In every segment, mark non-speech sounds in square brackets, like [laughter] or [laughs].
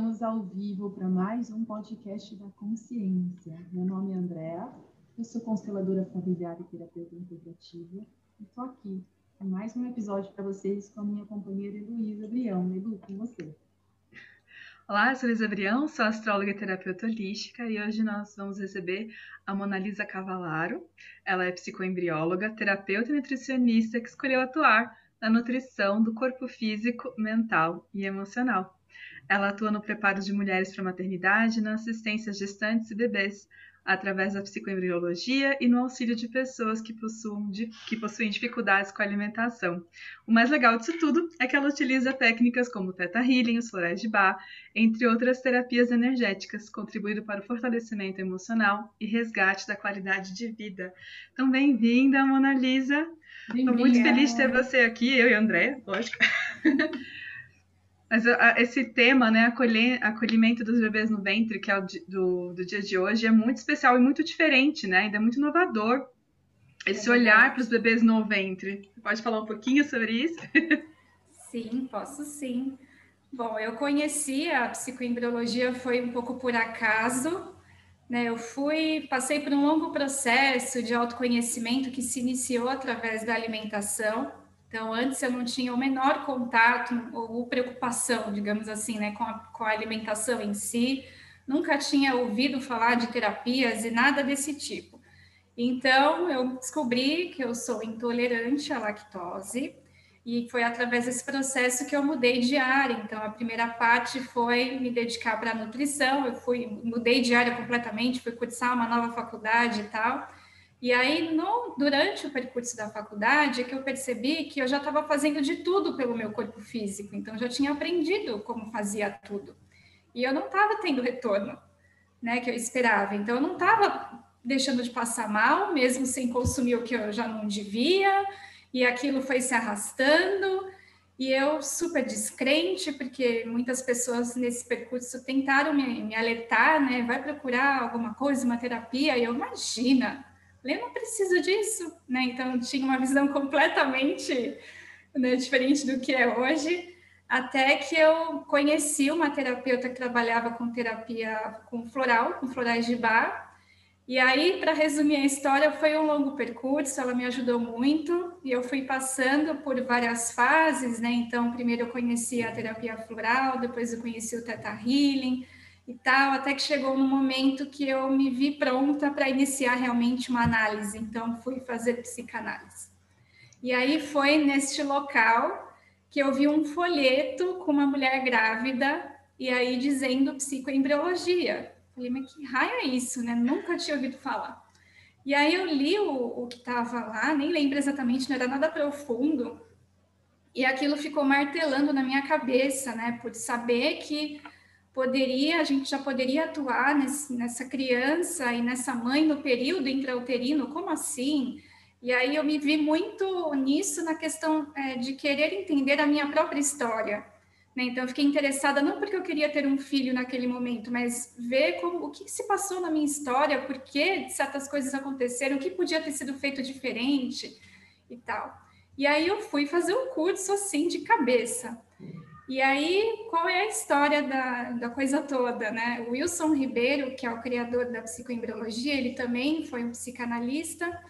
estamos ao vivo para mais um podcast da consciência. Meu nome é Andréa, eu sou consteladora familiar e terapeuta integrativa e estou aqui para mais um episódio para vocês com a minha companheira Heloísa Brião. Elu, com você. Olá, eu sou Luísa Brião, sou astróloga e terapeuta holística e hoje nós vamos receber a Monalisa Cavalaro. Ela é psicoembrióloga, terapeuta e nutricionista que escolheu atuar na nutrição do corpo físico, mental e emocional. Ela atua no preparo de mulheres para a maternidade, na assistência a gestantes e bebês, através da psicoembriologia e no auxílio de pessoas que possuem, que possuem dificuldades com a alimentação. O mais legal disso tudo é que ela utiliza técnicas como o Theta Healing, os florais de Bar, entre outras terapias energéticas, contribuindo para o fortalecimento emocional e resgate da qualidade de vida. Então, bem-vinda, Mona Lisa! Estou muito feliz de ter você aqui, eu e André, lógico. [laughs] Mas esse tema, né, acolhimento dos bebês no ventre, que é o do, do dia de hoje, é muito especial e muito diferente, né? Ainda é muito inovador. Esse é olhar para os bebês no ventre. Você pode falar um pouquinho sobre isso? [laughs] Sim, posso sim. Bom, eu conheci a psicoembriologia foi um pouco por acaso, né? Eu fui, passei por um longo processo de autoconhecimento que se iniciou através da alimentação. Então, antes eu não tinha o menor contato ou preocupação, digamos assim, né, com a, com a alimentação em si. Nunca tinha ouvido falar de terapias e nada desse tipo. Então, eu descobri que eu sou intolerante à lactose e foi através desse processo que eu mudei de área. Então, a primeira parte foi me dedicar para a nutrição. Eu fui mudei de área completamente, fui cursar uma nova faculdade e tal. E aí, no, durante o percurso da faculdade, que eu percebi que eu já estava fazendo de tudo pelo meu corpo físico, então já tinha aprendido como fazia tudo. E eu não estava tendo retorno, né, que eu esperava. Então, eu não estava deixando de passar mal, mesmo sem consumir o que eu já não devia, e aquilo foi se arrastando. E eu super descrente, porque muitas pessoas nesse percurso tentaram me, me alertar, né? Vai procurar alguma coisa, uma terapia. E eu, imagina, Lê não precisa disso, né? Então tinha uma visão completamente né, diferente do que é hoje, até que eu conheci uma terapeuta que trabalhava com terapia com floral, com florais de bar. E aí, para resumir a história, foi um longo percurso, ela me ajudou muito e eu fui passando por várias fases, né? Então, primeiro eu conheci a terapia floral, depois eu conheci o Theta Healing, e tal, até que chegou no momento que eu me vi pronta para iniciar realmente uma análise. Então, fui fazer psicanálise. E aí foi neste local que eu vi um folheto com uma mulher grávida e aí dizendo psicoembriologia. Falei, mas que raio é isso, né? Nunca tinha ouvido falar. E aí eu li o, o que estava lá, nem lembro exatamente, não era nada profundo, e aquilo ficou martelando na minha cabeça, né? Por saber que poderia, a gente já poderia atuar nesse, nessa criança e nessa mãe no período intrauterino, como assim? E aí eu me vi muito nisso na questão é, de querer entender a minha própria história. Né? Então eu fiquei interessada não porque eu queria ter um filho naquele momento, mas ver como o que se passou na minha história, por que certas coisas aconteceram, o que podia ter sido feito diferente e tal. E aí eu fui fazer um curso assim de cabeça. E aí, qual é a história da, da coisa toda, né? O Wilson Ribeiro, que é o criador da psicoembriologia, ele também foi um psicanalista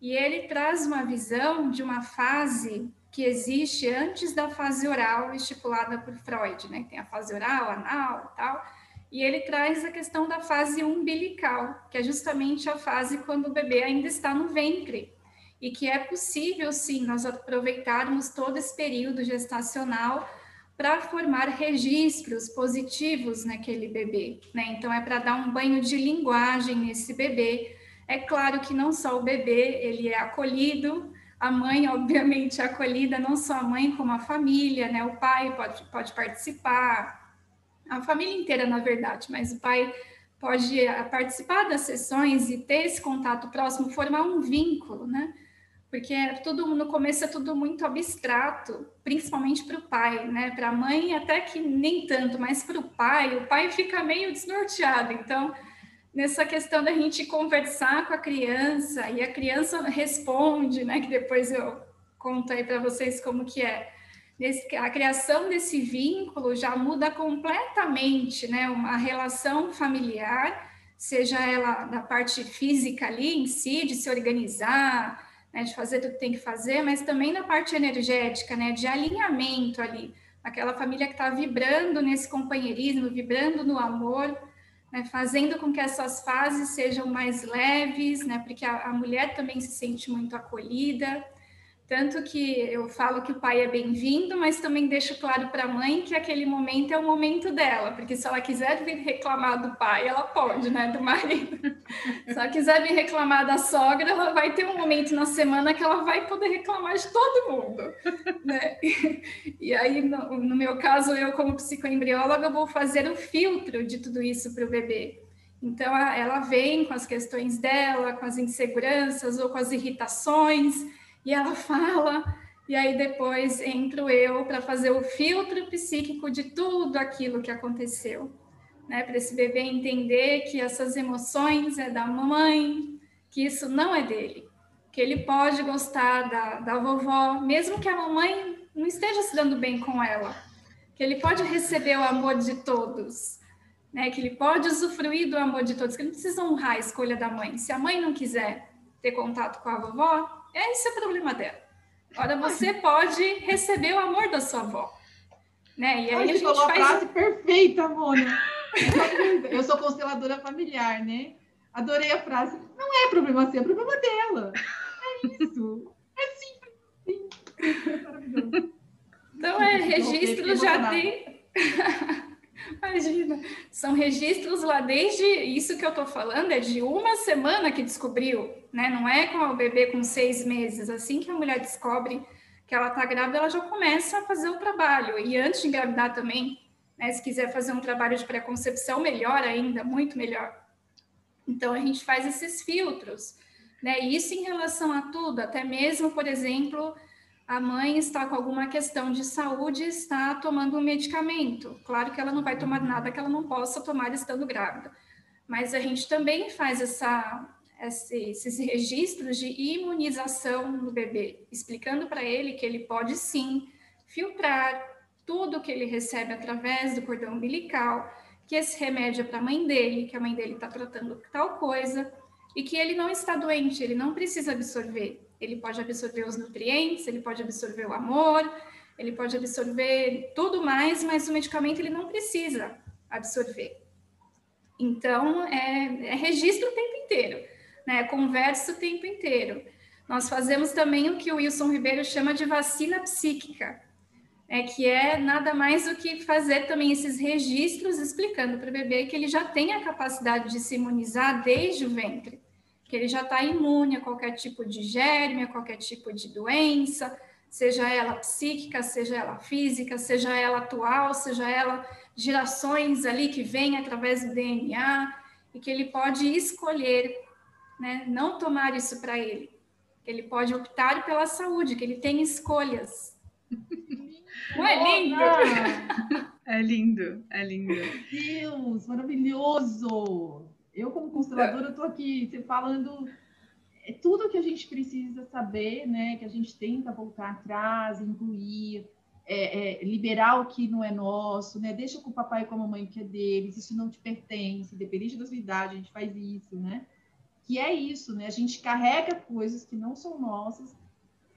e ele traz uma visão de uma fase que existe antes da fase oral estipulada por Freud, né? Tem a fase oral, anal e tal. E ele traz a questão da fase umbilical, que é justamente a fase quando o bebê ainda está no ventre. E que é possível, sim, nós aproveitarmos todo esse período gestacional para formar registros positivos naquele bebê, né? Então é para dar um banho de linguagem nesse bebê. É claro que não só o bebê ele é acolhido, a mãe [laughs] obviamente é acolhida, não só a mãe como a família, né? O pai pode, pode participar, a família inteira na verdade, mas o pai pode eh, participar das sessões e ter esse contato próximo, formar um vínculo, né? Porque é no começo é tudo muito abstrato, principalmente para o pai, né? Para a mãe até que nem tanto, mas para o pai, o pai fica meio desnorteado. Então, nessa questão da gente conversar com a criança e a criança responde, né? Que depois eu conto aí para vocês como que é. A criação desse vínculo já muda completamente, né? Uma relação familiar, seja ela da parte física ali em si, de se organizar, né, de fazer tudo que tem que fazer, mas também na parte energética, né, de alinhamento ali, aquela família que está vibrando nesse companheirismo, vibrando no amor, né, fazendo com que essas fases sejam mais leves, né, porque a, a mulher também se sente muito acolhida, tanto que eu falo que o pai é bem-vindo, mas também deixo claro para a mãe que aquele momento é o momento dela, porque se ela quiser vir reclamar do pai, ela pode, né? Do marido. Se ela quiser vir reclamar da sogra, ela vai ter um momento na semana que ela vai poder reclamar de todo mundo, né? [laughs] E aí, no, no meu caso, eu, como psicoembrióloga, vou fazer o filtro de tudo isso para o bebê. Então, ela vem com as questões dela, com as inseguranças ou com as irritações e ela fala, e aí depois entro eu para fazer o filtro psíquico de tudo aquilo que aconteceu, né? Para esse bebê entender que essas emoções é da mamãe, que isso não é dele, que ele pode gostar da, da vovó, mesmo que a mamãe não esteja se dando bem com ela, que ele pode receber o amor de todos, né? Que ele pode usufruir do amor de todos, que ele não precisa honrar a escolha da mãe. Se a mãe não quiser ter contato com a vovó, é esse é o problema dela. Agora você pode receber o amor da sua avó. Né? E aí Ai, a gente falou faz... a frase perfeita, Mônica. [laughs] Eu sou consteladora familiar, né? Adorei a frase. Não é problema seu, é problema dela. É isso. É simples. Sim. Maravilhoso. Então, é, registro já tem. [laughs] Imagina, são registros lá desde isso que eu estou falando, é de uma semana que descobriu, né? Não é com o bebê com seis meses. Assim que a mulher descobre que ela está grávida, ela já começa a fazer o trabalho. E antes de engravidar também, né? Se quiser fazer um trabalho de pré-concepção, melhor ainda, muito melhor. Então a gente faz esses filtros, né? Isso em relação a tudo, até mesmo, por exemplo, a mãe está com alguma questão de saúde e está tomando um medicamento. Claro que ela não vai tomar nada que ela não possa tomar estando grávida, mas a gente também faz essa, esses registros de imunização no bebê, explicando para ele que ele pode sim filtrar tudo que ele recebe através do cordão umbilical, que esse remédio é para a mãe dele, que a mãe dele está tratando tal coisa, e que ele não está doente, ele não precisa absorver ele pode absorver os nutrientes, ele pode absorver o amor, ele pode absorver tudo mais, mas o medicamento ele não precisa absorver. Então, é, é registro o tempo inteiro, né? conversa o tempo inteiro. Nós fazemos também o que o Wilson Ribeiro chama de vacina psíquica, é que é nada mais do que fazer também esses registros explicando para o bebê que ele já tem a capacidade de se imunizar desde o ventre que ele já está imune a qualquer tipo de germe, a qualquer tipo de doença, seja ela psíquica, seja ela física, seja ela atual, seja ela gerações ali que vem através do DNA, e que ele pode escolher, né, não tomar isso para ele, que ele pode optar pela saúde, que ele tem escolhas. Não é lindo? [laughs] É lindo, é lindo. Deus, maravilhoso! Eu, como consteladora, estou aqui falando é tudo que a gente precisa saber, né? Que a gente tenta voltar atrás, incluir, é, é, liberar o que não é nosso, né? Deixa com o papai e com a mamãe que é deles, isso não te pertence, independente da sua idade, a gente faz isso, né? Que é isso, né? A gente carrega coisas que não são nossas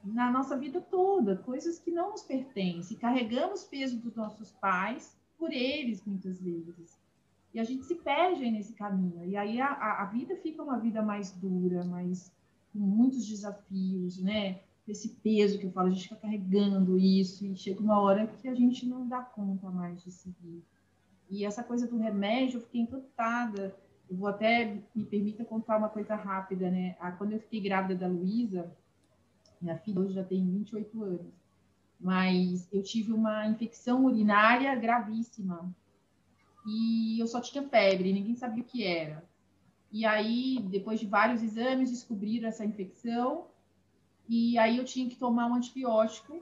na nossa vida toda, coisas que não nos pertencem. Carregamos peso dos nossos pais por eles, muitas vezes. E a gente se perde aí nesse caminho. E aí a, a vida fica uma vida mais dura, mais com muitos desafios, né? Esse peso que eu falo, a gente fica carregando isso e chega uma hora que a gente não dá conta mais de seguir. E essa coisa do remédio, eu fiquei encantada. Eu vou até, me permita contar uma coisa rápida, né? Quando eu fiquei grávida da Luísa, minha filha hoje já tem 28 anos, mas eu tive uma infecção urinária gravíssima e eu só tinha febre, ninguém sabia o que era. E aí, depois de vários exames, descobriram essa infecção, e aí eu tinha que tomar um antibiótico.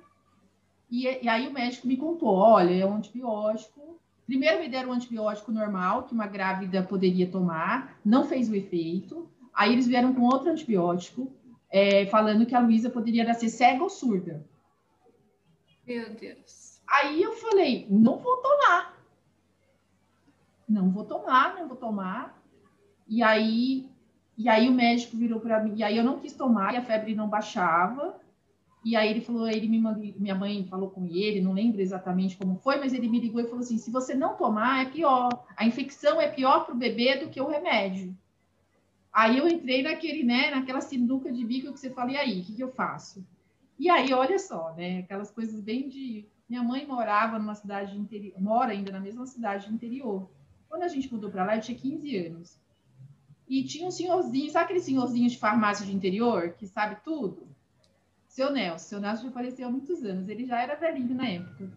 E, e aí o médico me contou: olha, é um antibiótico. Primeiro me deram um antibiótico normal, que uma grávida poderia tomar, não fez o efeito. Aí eles vieram com outro antibiótico, é, falando que a Luísa poderia nascer cega ou surda. Meu Deus. Aí eu falei, não vou tomar. Não vou tomar, não vou tomar. E aí, e aí o médico virou para mim, e aí eu não quis tomar, e a febre não baixava. E aí ele falou, ele me minha mãe falou com ele, não lembro exatamente como foi, mas ele me ligou e falou assim: se você não tomar, é pior. A infecção é pior para o bebê do que o remédio. Aí eu entrei naquele, né, naquela sinuca de bico que você fala, e aí, o que, que eu faço? E aí, olha só, né, aquelas coisas bem de. Minha mãe morava numa cidade interior, mora ainda na mesma cidade interior. Quando a gente mudou para lá, eu tinha 15 anos. E tinha um senhorzinho, sabe aquele senhorzinho de farmácia de interior, que sabe tudo? Seu Nelson. Seu Nelson já faleceu há muitos anos, ele já era velhinho na época.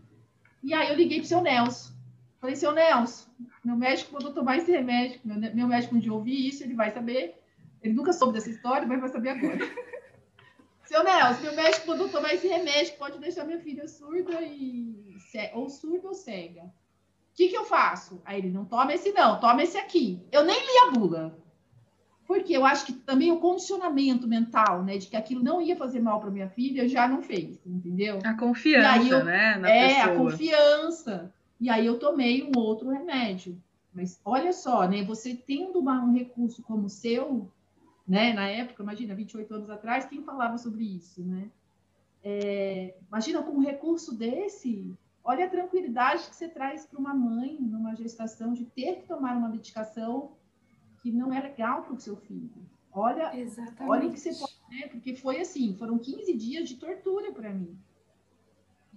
E aí eu liguei pro seu Nelson. Falei, seu Nelson, meu médico mandou tomar esse remédio. Meu, meu médico, um dia ouvir isso, ele vai saber. Ele nunca soube dessa história, mas vai saber agora. [laughs] seu Nelson, meu médico mandou tomar esse remédio, pode deixar minha filha surda e. ou surda ou cega. O que, que eu faço? Aí ele, não toma esse não, toma esse aqui. Eu nem li a bula. Porque eu acho que também o condicionamento mental, né, de que aquilo não ia fazer mal para minha filha, já não fez, entendeu? A confiança, eu, né? Na é, pessoa. a confiança. E aí eu tomei um outro remédio. Mas olha só, né? Você tendo uma, um recurso como o seu, né? Na época, imagina, 28 anos atrás, quem falava sobre isso, né? É, imagina com um recurso desse, olha a tranquilidade que você traz para uma mãe numa gestação de ter que tomar uma medicação que não é legal para o seu filho. Olha, Exatamente. olha que você pode, né? Porque foi assim, foram 15 dias de tortura para mim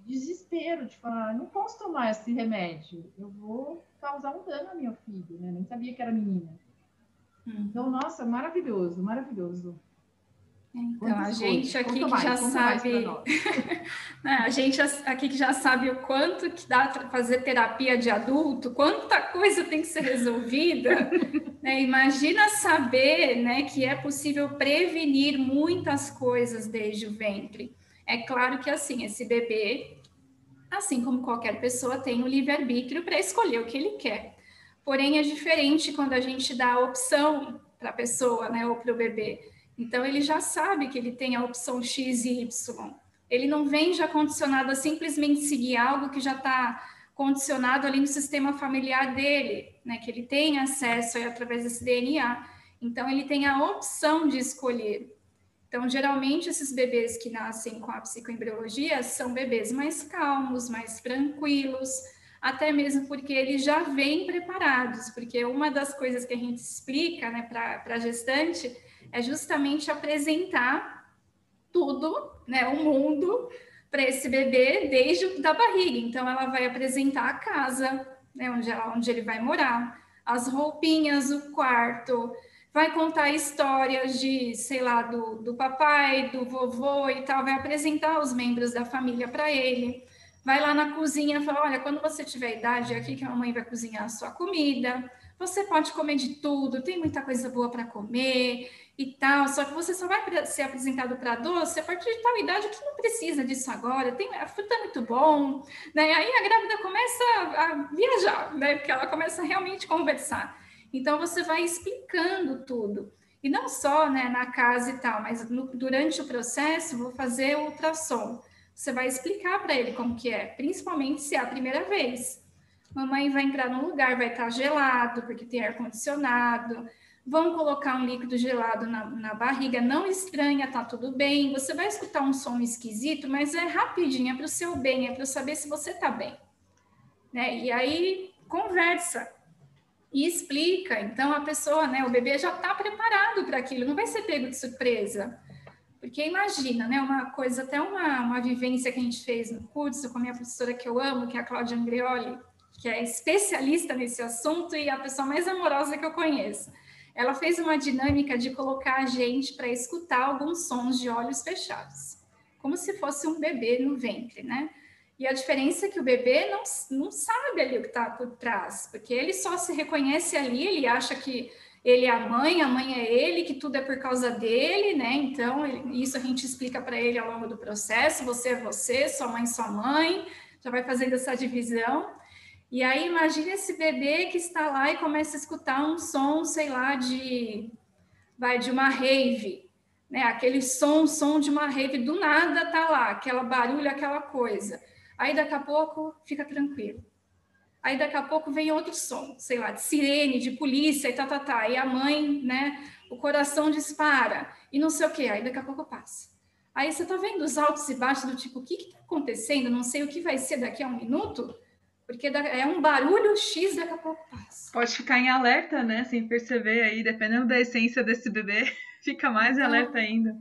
desespero de falar, não posso tomar esse remédio, eu vou causar um dano ao meu filho, né? Nem sabia que era menina. Hum. Então, nossa, maravilhoso, maravilhoso. Então, a gente aqui que já sabe, [laughs] né, a gente aqui que já sabe o quanto que dá para fazer terapia de adulto, quanta coisa tem que ser resolvida, [laughs] né? Imagina saber, né, que é possível prevenir muitas coisas desde o ventre. É claro que assim, esse bebê, assim como qualquer pessoa, tem o livre-arbítrio para escolher o que ele quer. Porém, é diferente quando a gente dá a opção para a pessoa, né, ou para o bebê. Então, ele já sabe que ele tem a opção X e Y. Ele não vem já condicionado a simplesmente seguir algo que já está condicionado ali no sistema familiar dele, né, que ele tem acesso aí, através desse DNA. Então, ele tem a opção de escolher. Então, geralmente, esses bebês que nascem com a psicoembriologia são bebês mais calmos, mais tranquilos, até mesmo porque eles já vêm preparados, porque uma das coisas que a gente explica né, para a gestante é justamente apresentar tudo, né, o mundo, para esse bebê desde da barriga. Então, ela vai apresentar a casa, né, onde, ela, onde ele vai morar, as roupinhas, o quarto, vai contar histórias de, sei lá, do, do papai, do vovô e tal, vai apresentar os membros da família para ele. Vai lá na cozinha e fala: olha, quando você tiver idade, é aqui que a mamãe vai cozinhar a sua comida. Você pode comer de tudo, tem muita coisa boa para comer e tal. Só que você só vai ser apresentado para doce a partir de tal idade que não precisa disso agora. Tem, a fruta é muito bom, né? Aí a grávida começa a, viajar, né? Porque ela começa a realmente conversar. Então você vai explicando tudo. E não só né, na casa e tal, mas no, durante o processo vou fazer o ultrassom. Você vai explicar para ele como que é, principalmente se é a primeira vez. Mamãe vai entrar num lugar, vai estar gelado, porque tem ar-condicionado. Vão colocar um líquido gelado na, na barriga, não estranha, tá tudo bem. Você vai escutar um som esquisito, mas é rapidinho, é para o seu bem, é para saber se você tá bem. Né? E aí, conversa, e explica. Então a pessoa, né, o bebê já está preparado para aquilo, não vai ser pego de surpresa. Porque imagina, né, uma coisa, até uma, uma vivência que a gente fez no curso com a minha professora que eu amo, que é a Cláudia Andreoli, que é especialista nesse assunto e a pessoa mais amorosa que eu conheço. Ela fez uma dinâmica de colocar a gente para escutar alguns sons de olhos fechados, como se fosse um bebê no ventre, né? E a diferença é que o bebê não, não sabe ali o que está por trás, porque ele só se reconhece ali, ele acha que ele é a mãe, a mãe é ele, que tudo é por causa dele, né? Então, isso a gente explica para ele ao longo do processo: você é você, sua mãe, sua mãe, já vai fazendo essa divisão. E aí, imagine esse bebê que está lá e começa a escutar um som, sei lá, de, vai, de uma rave, né? Aquele som, som de uma rave, do nada tá lá, aquela barulho, aquela coisa Aí daqui a pouco fica tranquilo. Aí daqui a pouco vem outro som, sei lá, de sirene, de polícia e tá, tá, tá. E a mãe, né, o coração dispara e não sei o quê. Aí daqui a pouco passa. Aí você tá vendo os altos e baixos do tipo, o que que tá acontecendo? Não sei o que vai ser daqui a um minuto. Porque é um barulho X daqui a pouco passa. Pode ficar em alerta, né? Sem perceber aí, dependendo da essência desse bebê, [laughs] fica mais então, alerta ainda.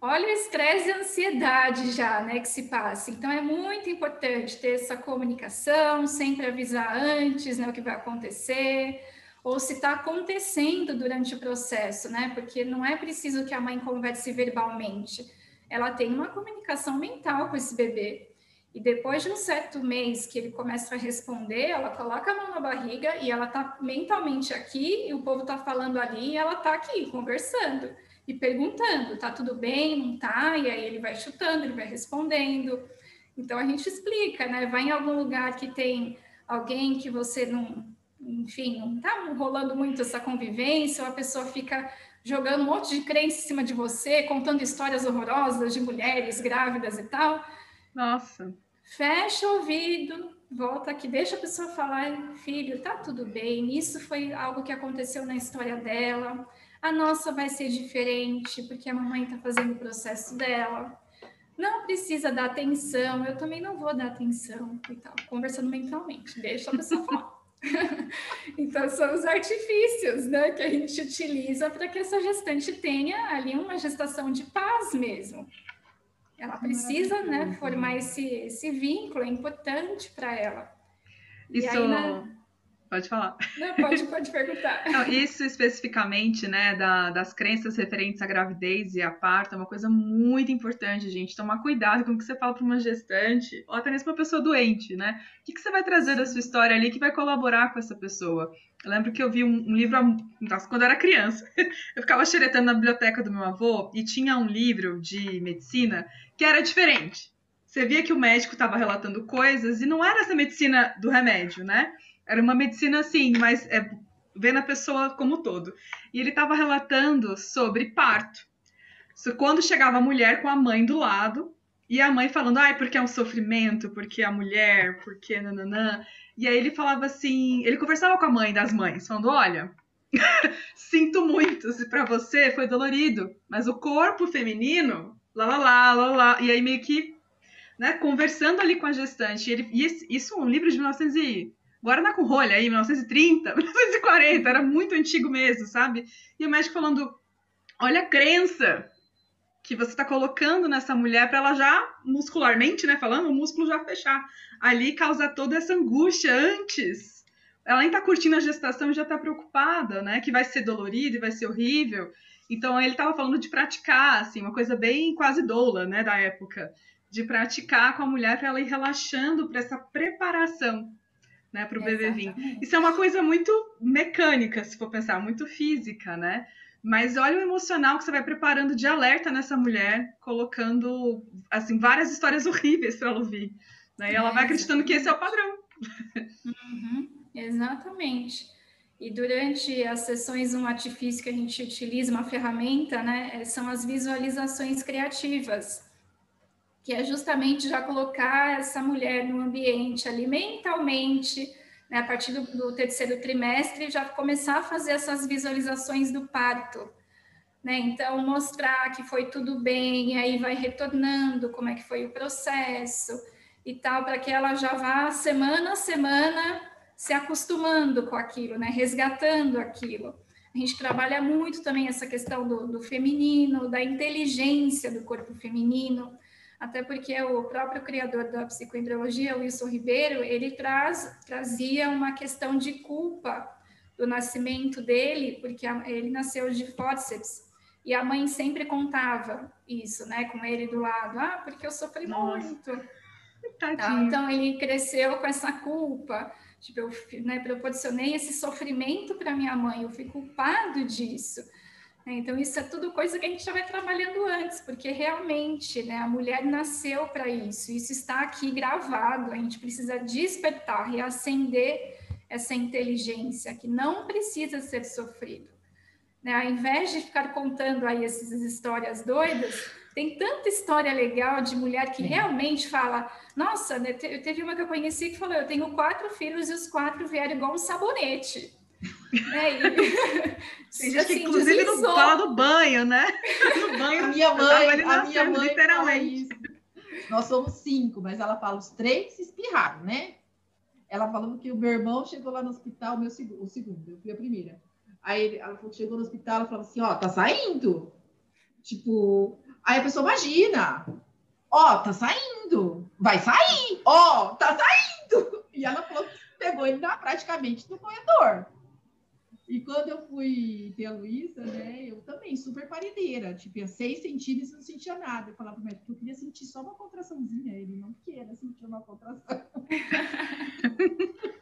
Olha o estresse e a ansiedade já, né, que se passa. Então é muito importante ter essa comunicação, sempre avisar antes, né, o que vai acontecer, ou se está acontecendo durante o processo, né? Porque não é preciso que a mãe converse verbalmente. Ela tem uma comunicação mental com esse bebê. E depois de um certo mês que ele começa a responder, ela coloca a mão na barriga e ela tá mentalmente aqui, e o povo tá falando ali, e ela tá aqui conversando e perguntando, tá tudo bem, não tá? E aí ele vai chutando, ele vai respondendo. Então a gente explica, né? Vai em algum lugar que tem alguém que você não, enfim, não tá rolando muito essa convivência, ou a pessoa fica jogando um monte de crença em cima de você, contando histórias horrorosas de mulheres grávidas e tal nossa. Fecha o ouvido, volta aqui, deixa a pessoa falar, filho, tá tudo bem. Isso foi algo que aconteceu na história dela. A nossa vai ser diferente, porque a mamãe está fazendo o processo dela. Não precisa dar atenção, eu também não vou dar atenção e tal, conversando mentalmente, deixa a pessoa falar. [laughs] então, são os artifícios né, que a gente utiliza para que essa gestante tenha ali uma gestação de paz mesmo. Ela precisa né, formar esse, esse vínculo, é importante para ela. Isso. Aí, na... Pode falar. Não, pode, pode perguntar. [laughs] Não, isso especificamente, né, da, das crenças referentes à gravidez e à parto, é uma coisa muito importante, gente. Tomar cuidado com o que você fala para uma gestante, ou até mesmo para uma pessoa doente, né? O que, que você vai trazer da sua história ali que vai colaborar com essa pessoa? Eu lembro que eu vi um, um livro nossa, quando eu era criança. [laughs] Eu ficava xeretando na biblioteca do meu avô e tinha um livro de medicina que era diferente. Você via que o médico estava relatando coisas e não era essa medicina do remédio, né? Era uma medicina assim, mas é, vendo a pessoa como um todo. E ele estava relatando sobre parto. Quando chegava a mulher com a mãe do lado, e a mãe falando, ai, porque é um sofrimento, porque a mulher, porque nananã. E aí ele falava assim, ele conversava com a mãe das mães, falando, olha, [laughs] sinto muito se para você foi dolorido, mas o corpo feminino, lá, lá, lá, lá, lá. E aí meio que, né, conversando ali com a gestante. E, ele, e isso é um livro de 1900 e... Na com rolha aí, 1930, 1940, [laughs] era muito antigo mesmo, sabe? E o médico falando, olha a crença que você está colocando nessa mulher para ela já, muscularmente, né, falando, o músculo já fechar. Ali causa toda essa angústia antes. Ela nem tá curtindo a gestação e já tá preocupada, né, que vai ser dolorido e vai ser horrível. Então ele estava falando de praticar, assim, uma coisa bem quase doula, né, da época, de praticar com a mulher para ela ir relaxando para essa preparação, né, para o bebê vir. Isso é uma coisa muito mecânica, se for pensar, muito física, né? Mas olha o emocional que você vai preparando de alerta nessa mulher, colocando assim várias histórias horríveis para ela ouvir. Né? E ela vai acreditando que esse é o padrão. Uhum, exatamente. E durante as sessões, um artifício que a gente utiliza, uma ferramenta, né, são as visualizações criativas, que é justamente já colocar essa mulher no ambiente ali mentalmente, né, a partir do, do, terceiro trimestre, já começar a fazer essas visualizações do parto. Né? Então, mostrar que foi tudo bem, e aí vai retornando como é que foi o processo e tal, para que ela já vá semana a semana se acostumando com aquilo, né? resgatando aquilo. A gente trabalha muito também essa questão do, do feminino, da inteligência do corpo feminino, até porque o próprio criador da psicoembriologia, Wilson Ribeiro, ele traz, trazia uma questão de culpa do nascimento dele, porque ele nasceu de fórceps, e a mãe sempre contava isso, né, com ele do lado, ah, porque eu sofri Nossa. muito. Tadinho. Então, ele cresceu com essa culpa, tipo, eu né, proporcionei esse sofrimento para minha mãe, eu fui culpado disso. É, então, isso é tudo coisa que a gente já vai trabalhando antes, porque realmente né, a mulher nasceu para isso, isso está aqui gravado, a gente precisa despertar, reacender essa inteligência que não precisa ser sofrido. Né? Ao invés de ficar contando aí essas histórias doidas, tem tanta história legal de mulher que realmente fala: Nossa, né, teve uma que eu conheci que falou: Eu tenho quatro filhos e os quatro vieram igual um sabonete. Né? E, [laughs] Tem gente assim, que, inclusive, não fala do banho, né? No [laughs] banho, a minha mãe, a minha mãe literalmente. Nós somos cinco, mas ela fala: os três espirraram, né? Ela falou que o meu irmão chegou lá no hospital, meu, o segundo, eu fui a primeira. Aí ela falou que chegou no hospital, ela falou assim: Ó, tá saindo. Tipo, Aí a pessoa imagina, ó, tá saindo, vai sair, ó, tá saindo. E ela falou que pegou ele na, praticamente no corredor. E quando eu fui ter a Luísa, né, eu também, super parideira, tipo, ia seis centímetros não sentia nada. Eu falava pro médico que eu queria sentir só uma contraçãozinha, ele não queria sentir uma contração. [laughs]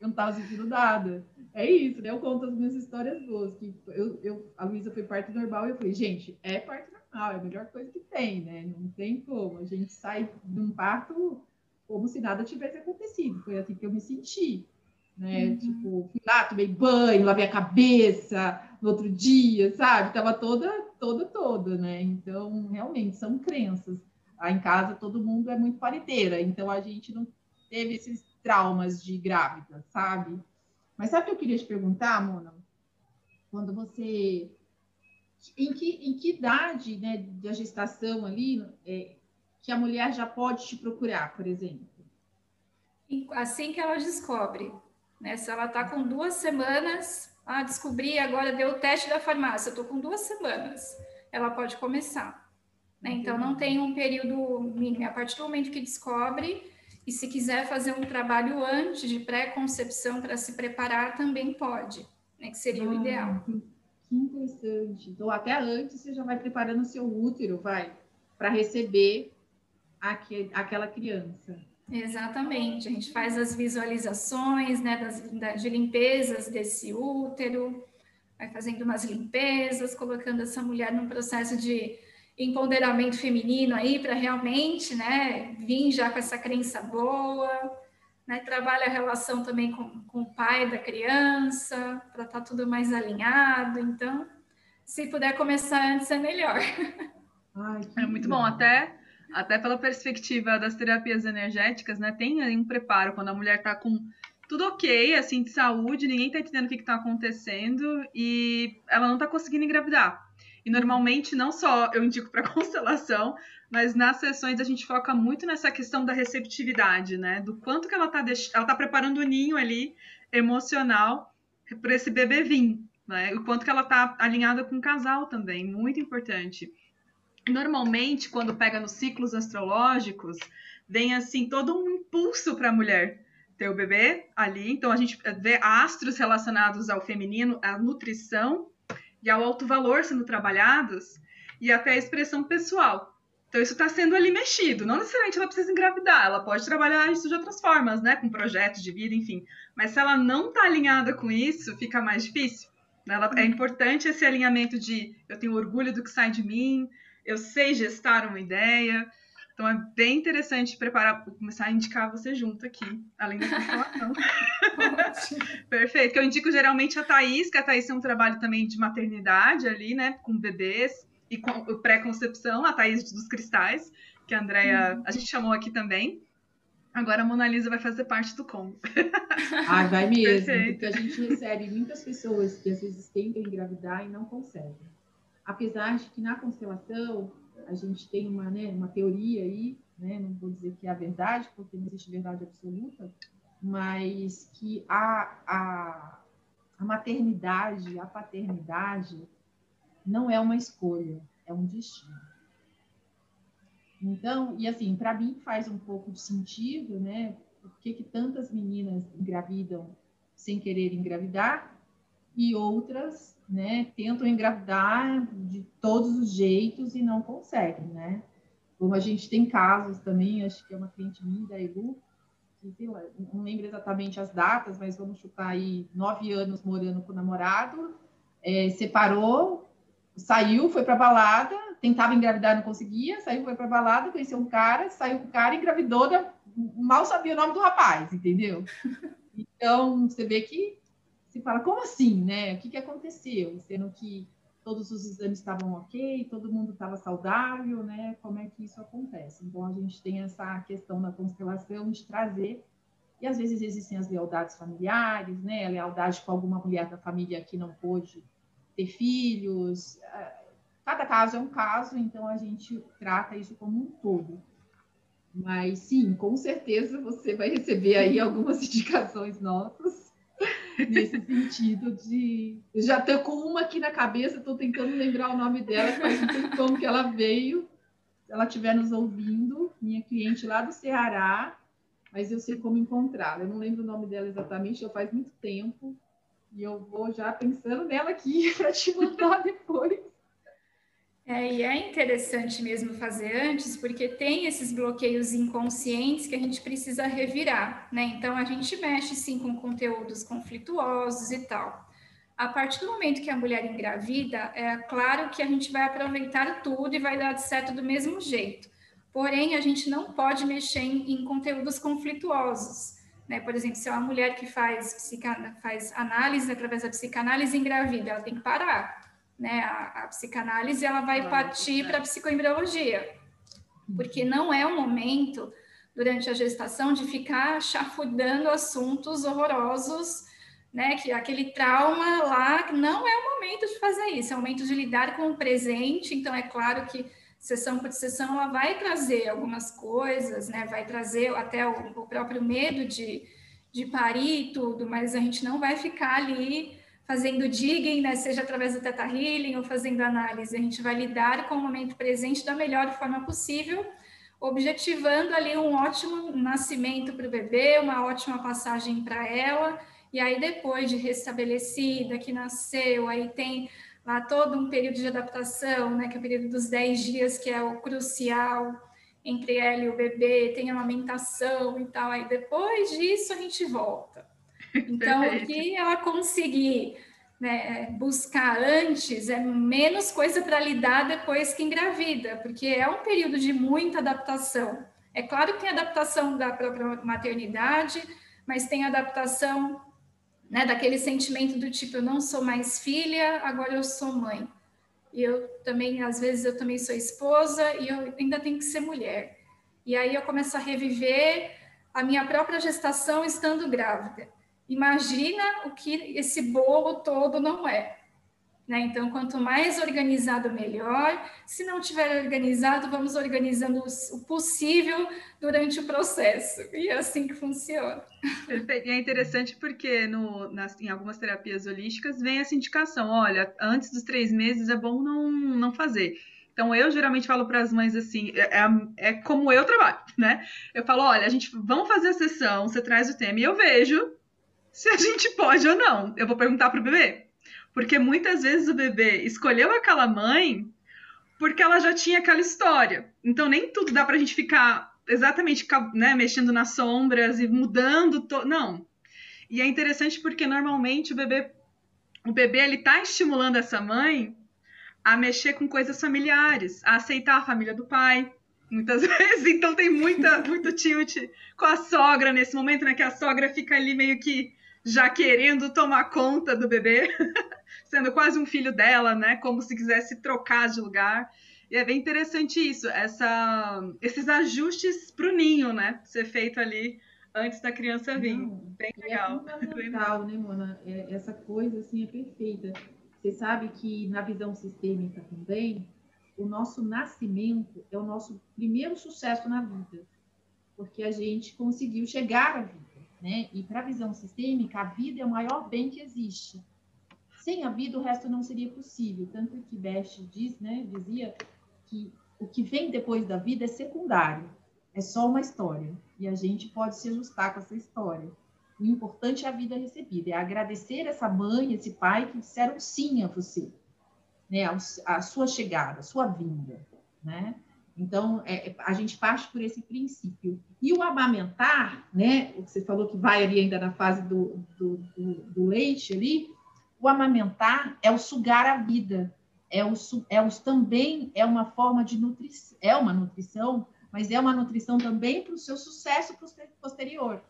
eu não tava sentindo nada. É isso, né? Eu conto as minhas histórias boas, que eu, eu, a Luísa foi parte normal e eu falei, gente, é normal normal, é a melhor coisa que tem, né? Não tem como. A gente sai de um parto como se nada tivesse acontecido. Foi assim que eu me senti. Né? Uhum. Tipo, fui lá, tomei banho, lavei a cabeça no outro dia, sabe? Tava toda, toda, toda, né? Então, realmente, são crenças. Lá em casa, todo mundo é muito pariteira, então a gente não teve esses traumas de grávida, sabe? Mas sabe o que eu queria te perguntar, Mona? Quando você em que, em que idade né, da gestação ali é, que a mulher já pode te procurar, por exemplo? Assim que ela descobre. Né? Se ela está com duas semanas, ah, descobri, agora deu o teste da farmácia, estou com duas semanas, ela pode começar. Né? Então, não tem um período mínimo. A partir do momento que descobre, e se quiser fazer um trabalho antes de pré-concepção para se preparar, também pode, né? que seria ah, o ideal. Que interessante. Então, até antes você já vai preparando o seu útero, vai, para receber aquela criança. Exatamente. A gente faz as visualizações, né, das, de limpezas desse útero, vai fazendo umas limpezas, colocando essa mulher num processo de empoderamento feminino aí para realmente, né, vir já com essa crença boa, né, trabalha a relação também com, com o pai da criança, para estar tá tudo mais alinhado. Então, se puder começar antes, é melhor. Ai, é muito bom, até, até pela perspectiva das terapias energéticas, né? Tem um preparo quando a mulher está com tudo ok, assim, de saúde, ninguém está entendendo o que está acontecendo e ela não está conseguindo engravidar. E normalmente, não só eu indico para [laughs] constelação, mas nas sessões a gente foca muito nessa questão da receptividade, né? Do quanto que ela está deix... ela tá preparando o ninho ali emocional para esse bebê vir, né? O quanto que ela está alinhada com o casal também, muito importante. Normalmente, quando pega nos ciclos astrológicos, vem assim todo um impulso para a mulher ter o bebê ali. Então a gente vê astros relacionados ao feminino, à nutrição e ao alto valor sendo trabalhados e até a expressão pessoal. Então isso está sendo ali mexido. Não necessariamente ela precisa engravidar, ela pode trabalhar isso de outras formas, né? Com projetos de vida, enfim. Mas se ela não está alinhada com isso, fica mais difícil. Né? Ela, é importante esse alinhamento de eu tenho orgulho do que sai de mim, eu sei gestar uma ideia. Então é bem interessante preparar, começar a indicar você junto aqui, além da constelação. [laughs] Perfeito. Que eu indico geralmente a Thaís, que a Thaís tem um trabalho também de maternidade ali, né? Com bebês e com pré-concepção, a Thaís dos Cristais, que a Andrea, uhum. a gente chamou aqui também. Agora a Mona Lisa vai fazer parte do combo. [laughs] Ah, vai mesmo, Perfeito. porque a gente recebe muitas pessoas que às vezes tentam engravidar e não conseguem. Apesar de que na constelação a gente tem uma, né, uma teoria aí, né, não vou dizer que é a verdade, porque não existe verdade absoluta, mas que a, a, a maternidade, a paternidade, não é uma escolha, é um destino. Então, e assim, para mim faz um pouco de sentido, né? Por que, que tantas meninas engravidam sem querer engravidar e outras, né, tentam engravidar de todos os jeitos e não conseguem, né? Como a gente tem casos também, acho que é uma cliente minha da Elu, que, lá, não lembro exatamente as datas, mas vamos chutar aí nove anos morando com o namorado, é, separou, saiu, foi para balada, tentava engravidar, não conseguia, saiu, foi para balada, conheceu um cara, saiu com o cara, engravidou, mal sabia o nome do rapaz, entendeu? [laughs] Então, você vê que se fala, como assim, né? O que, que aconteceu? Sendo que todos os exames estavam ok, todo mundo estava saudável, né? Como é que isso acontece? Então, a gente tem essa questão da constelação de trazer, e às vezes existem as lealdades familiares, né? A lealdade com alguma mulher da família que não pôde ter filhos. Cada caso é um caso, então a gente trata isso como um todo. Mas sim, com certeza você vai receber aí algumas [laughs] indicações nossas nesse sentido de. Eu já estou com uma aqui na cabeça, estou tentando lembrar o nome dela, faz um tempão que ela veio. Se ela estiver nos ouvindo, minha cliente lá do Ceará, mas eu sei como encontrá-la. Eu não lembro o nome dela exatamente, já faz muito tempo. E eu vou já pensando nela aqui [laughs] para te mandar depois. É, e é interessante mesmo fazer antes, porque tem esses bloqueios inconscientes que a gente precisa revirar, né? Então a gente mexe sim com conteúdos conflituosos e tal. A partir do momento que a mulher engravida, é claro que a gente vai aproveitar tudo e vai dar certo do mesmo jeito. Porém, a gente não pode mexer em, em conteúdos conflituosos. Né? Por exemplo, se é uma mulher que faz, faz análise através da psicanálise engravida, ela tem que parar né, a, a psicanálise ela vai partir para a psicoembriologia, porque não é o momento durante a gestação de ficar chafurdando assuntos horrorosos, né, que aquele trauma lá não é o momento de fazer isso, é o momento de lidar com o presente, então é claro que sessão por sessão ela vai trazer algumas coisas, né, vai trazer até o, o próprio medo de, de parir e tudo, mas a gente não vai ficar ali fazendo digging, né, seja através do Teta Healing ou fazendo análise. A gente vai lidar com o momento presente da melhor forma possível, objetivando ali um ótimo nascimento para o bebê, uma ótima passagem para ela. E aí, depois de restabelecida, que nasceu, aí tem lá todo um período de adaptação, né, que é o período dos 10 dias, que é o crucial entre ela e o bebê, tem amamentação e tal. Aí, depois disso, a gente volta. [laughs] Então, o que ela conseguir né, buscar antes é menos coisa para lidar depois que engravida, porque é um período de muita adaptação. É claro que tem adaptação da própria maternidade, mas tem adaptação né, daquele sentimento do tipo, eu não sou mais filha, agora eu sou mãe. E eu também, às vezes, eu também sou esposa e eu ainda tenho que ser mulher. E aí eu começo a reviver a minha própria gestação estando grávida. Imagina o que esse bolo todo não é. Né? Então, quanto mais organizado, melhor. Se não tiver organizado, vamos organizando o possível durante o processo. E é assim que funciona. E é interessante porque no, nas, em algumas terapias holísticas vem essa indicação: olha, antes dos três meses é bom não, não fazer. Então, eu geralmente falo para as mães assim: é, é, é, como eu trabalho, né? Eu falo: olha, a gente vamos fazer a sessão, você traz o tema, e eu vejo se a gente pode ou não. Eu vou perguntar pro bebê. Porque muitas vezes o bebê escolheu aquela mãe porque ela já tinha aquela história. Então nem tudo dá pra gente ficar exatamente né, mexendo nas sombras e mudando. To... Não. E é interessante porque normalmente o bebê o bebê ele tá estimulando essa mãe a mexer com coisas familiares, a aceitar a família do pai, muitas [laughs] vezes. Então tem muita, muito tilt com a sogra nesse momento, né? Que a sogra fica ali meio que já querendo tomar conta do bebê, [laughs] sendo quase um filho dela, né? Como se quisesse trocar de lugar. E é bem interessante isso, essa, esses ajustes para o ninho, né? Ser feito ali antes da criança vir. Não, bem legal. É fundamental, né, Mona? É, essa coisa assim é perfeita. Você sabe que na visão sistêmica também, o nosso nascimento é o nosso primeiro sucesso na vida, porque a gente conseguiu chegar à vida. Né? E para a visão sistêmica, a vida é o maior bem que existe. Sem a vida, o resto não seria possível. Tanto que Best diz, né, dizia que o que vem depois da vida é secundário, é só uma história. E a gente pode se ajustar com essa história. O importante é a vida recebida, é agradecer essa mãe, esse pai que disseram sim a você, né, a sua chegada, a sua vinda, né? Então, é, a gente parte por esse princípio. E o amamentar, né? Você falou que vai ali ainda na fase do, do, do, do leite ali. O amamentar é o sugar a vida. É o, é o também é uma forma de nutrição, é uma nutrição, mas é uma nutrição também para o seu sucesso posterior.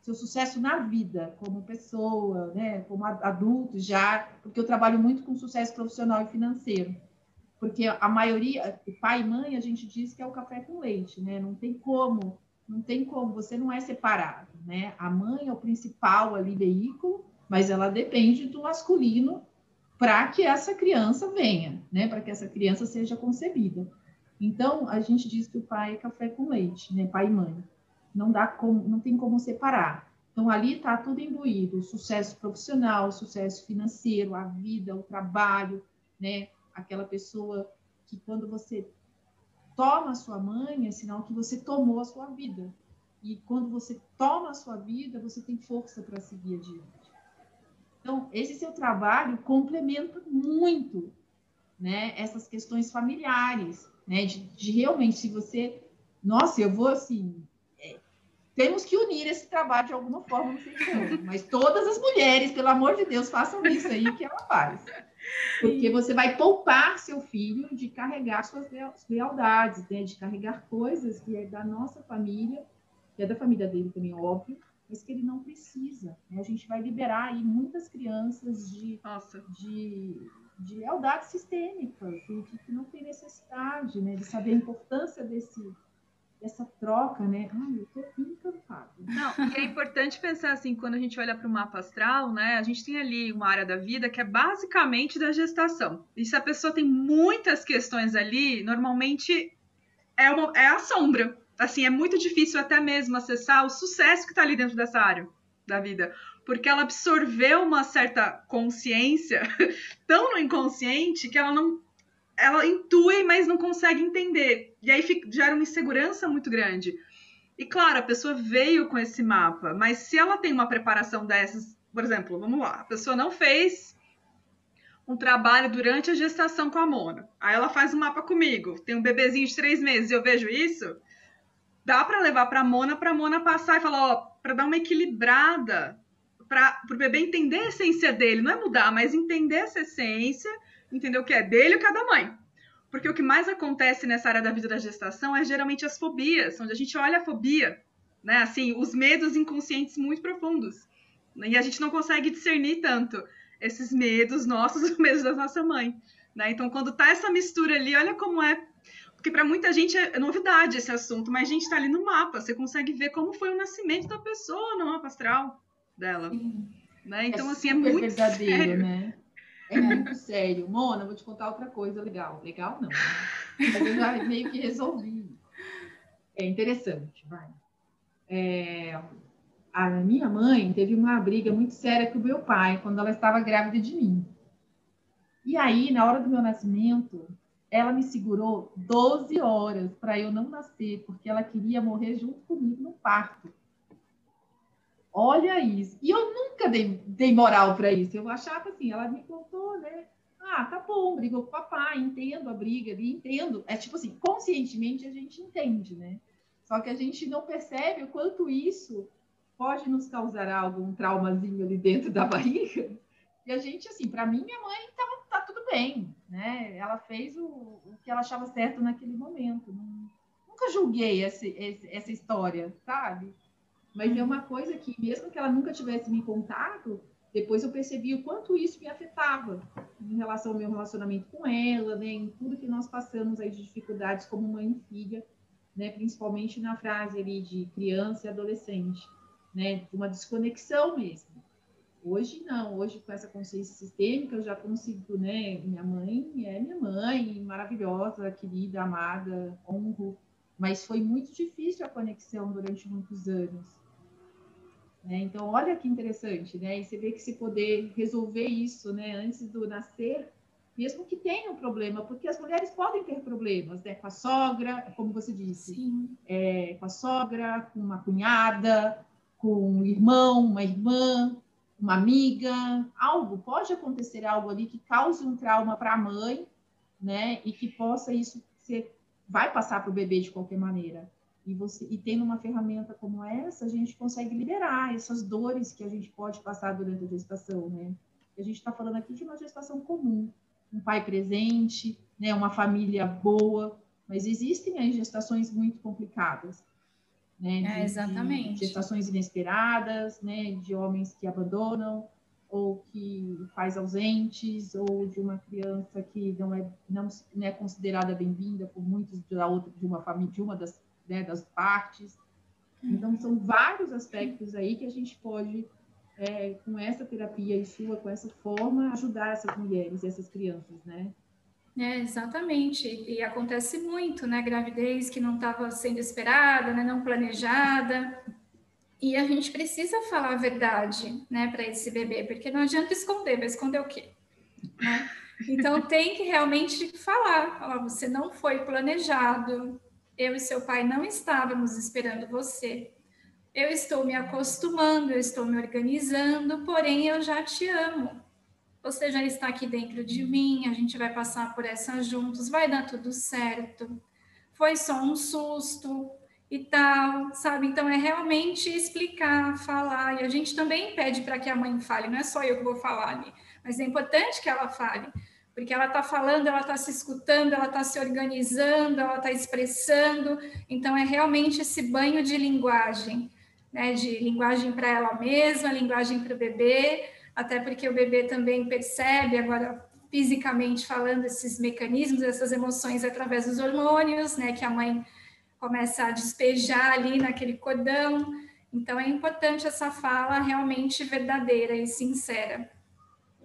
seu sucesso na vida, como pessoa, né, como adulto já, porque eu trabalho muito com sucesso profissional e financeiro. Porque a maioria, pai e mãe, a gente diz que é o café com leite, né? Não tem como, não tem como, você não é separado, né? A mãe é o principal ali veículo, mas ela depende do masculino para que essa criança venha, né? Para que essa criança seja concebida. Então, a gente diz que o pai é café com leite, né? Pai e mãe. Não dá como, não tem como separar. Então, ali está tudo imbuído: sucesso profissional, sucesso financeiro, a vida, o trabalho, né? Aquela pessoa que, quando você toma a sua mãe, é sinal que você tomou a sua vida. E quando você toma a sua vida, você tem força para seguir adiante. Então, esse seu trabalho complementa muito né, essas questões familiares, né, de, de realmente, se você. Nossa, eu vou assim. É, temos que unir esse trabalho de alguma forma, não sei como, mas todas as mulheres, pelo amor de Deus, façam isso aí que ela faz. Porque você vai poupar seu filho de carregar suas lealdades, né, de carregar coisas que é da nossa família, que é da família dele também, óbvio, mas que ele não precisa. Né? A gente vai liberar aí muitas crianças de, de, de lealdade sistêmica, que, que não tem necessidade né? de saber a importância desse, dessa troca, né? Ai, eu tô encantada. Não, e é importante pensar assim, quando a gente olha para o mapa astral, né? A gente tem ali uma área da vida que é basicamente da gestação. E se a pessoa tem muitas questões ali, normalmente é, uma, é a sombra assim, é muito difícil até mesmo acessar o sucesso que está ali dentro dessa área da vida. Porque ela absorveu uma certa consciência [laughs] tão no inconsciente que ela não. Ela intui, mas não consegue entender. E aí fica, gera uma insegurança muito grande. E claro, a pessoa veio com esse mapa, mas se ela tem uma preparação dessas, por exemplo, vamos lá, a pessoa não fez um trabalho durante a gestação com a Mona. Aí ela faz um mapa comigo, tem um bebezinho de três meses e eu vejo isso, dá para levar para Mona, para Mona passar e falar, ó, para dar uma equilibrada, para o bebê entender a essência dele, não é mudar, mas entender essa essência, entender o que é dele e o que é da mãe. Porque o que mais acontece nessa área da vida da gestação é geralmente as fobias, onde a gente olha a fobia, né? Assim, os medos inconscientes muito profundos. E a gente não consegue discernir tanto esses medos nossos, [laughs] os medos da nossa mãe. Né? Então, quando tá essa mistura ali, olha como é porque para muita gente é novidade esse assunto, mas a gente está ali no mapa, você consegue ver como foi o nascimento da pessoa no mapa astral dela. Né? Então, é assim, é muito verdadeiro, sério. né? É muito sério. Mona, vou te contar outra coisa legal. Legal não. Né? Mas eu já meio que resolvi. É interessante, vai. É, a minha mãe teve uma briga muito séria com o meu pai quando ela estava grávida de mim. E aí, na hora do meu nascimento, ela me segurou 12 horas para eu não nascer, porque ela queria morrer junto comigo no parto. Olha isso. E eu nunca dei, dei moral para isso. Eu achava assim, ela me contou, né? Ah, tá bom, brigou com o papai, entendo a briga, entendo. É tipo assim, conscientemente a gente entende, né? Só que a gente não percebe o quanto isso pode nos causar algum traumazinho ali dentro da [laughs] barriga. E a gente, assim, para mim, minha mãe estava tá tudo bem, né? Ela fez o, o que ela achava certo naquele momento. Nunca julguei esse, esse, essa história, sabe? Mas é uma coisa que, mesmo que ela nunca tivesse me contado, depois eu percebi o quanto isso me afetava em relação ao meu relacionamento com ela, né? Em tudo que nós passamos aí de dificuldades como mãe e filha, né? Principalmente na frase ali de criança e adolescente, né? Uma desconexão mesmo. Hoje não, hoje com essa consciência sistêmica eu já consigo, né? Minha mãe é minha mãe, maravilhosa, querida, amada, honro, mas foi muito difícil a conexão durante muitos anos. Né? Então, olha que interessante, né? E você vê que se poder resolver isso, né, antes do nascer, mesmo que tenha um problema, porque as mulheres podem ter problemas, né? Com a sogra, como você disse, é, com a sogra, com uma cunhada, com um irmão, uma irmã, uma amiga, algo, pode acontecer algo ali que cause um trauma para a mãe, né? E que possa isso ser, vai passar para o bebê de qualquer maneira. E você, e tendo uma ferramenta como essa, a gente consegue liberar essas dores que a gente pode passar durante a gestação, né? A gente está falando aqui de uma gestação comum, um pai presente, né? Uma família boa, mas existem aí gestações muito complicadas, né? De, é, exatamente. Gestações inesperadas, né? De homens que abandonam ou que pais ausentes ou de uma criança que não é não, não é considerada bem-vinda por muitos da outra de uma família de uma das né, das partes. Então são vários aspectos aí que a gente pode é, com essa terapia e sua, com essa forma, ajudar essas mulheres, essas crianças, né? É, exatamente. E acontece muito, né? Gravidez que não estava sendo esperada, né? não planejada. E a gente precisa falar a verdade, né, para esse bebê, porque não adianta esconder, vai esconder o quê? Né? Então tem que realmente falar, falar, você não foi planejado, eu e seu pai não estávamos esperando você. Eu estou me acostumando, eu estou me organizando, porém eu já te amo. Você já está aqui dentro de mim, a gente vai passar por essa juntos, vai dar tudo certo. Foi só um susto e tal, sabe? Então é realmente explicar, falar. E a gente também pede para que a mãe fale, não é só eu que vou falar ali, mas é importante que ela fale porque ela está falando, ela está se escutando, ela está se organizando, ela está expressando. Então, é realmente esse banho de linguagem né, de linguagem para ela mesma, linguagem para o bebê, até porque o bebê também percebe, agora fisicamente falando, esses mecanismos, essas emoções através dos hormônios, né, que a mãe começa a despejar ali naquele cordão. Então, é importante essa fala realmente verdadeira e sincera.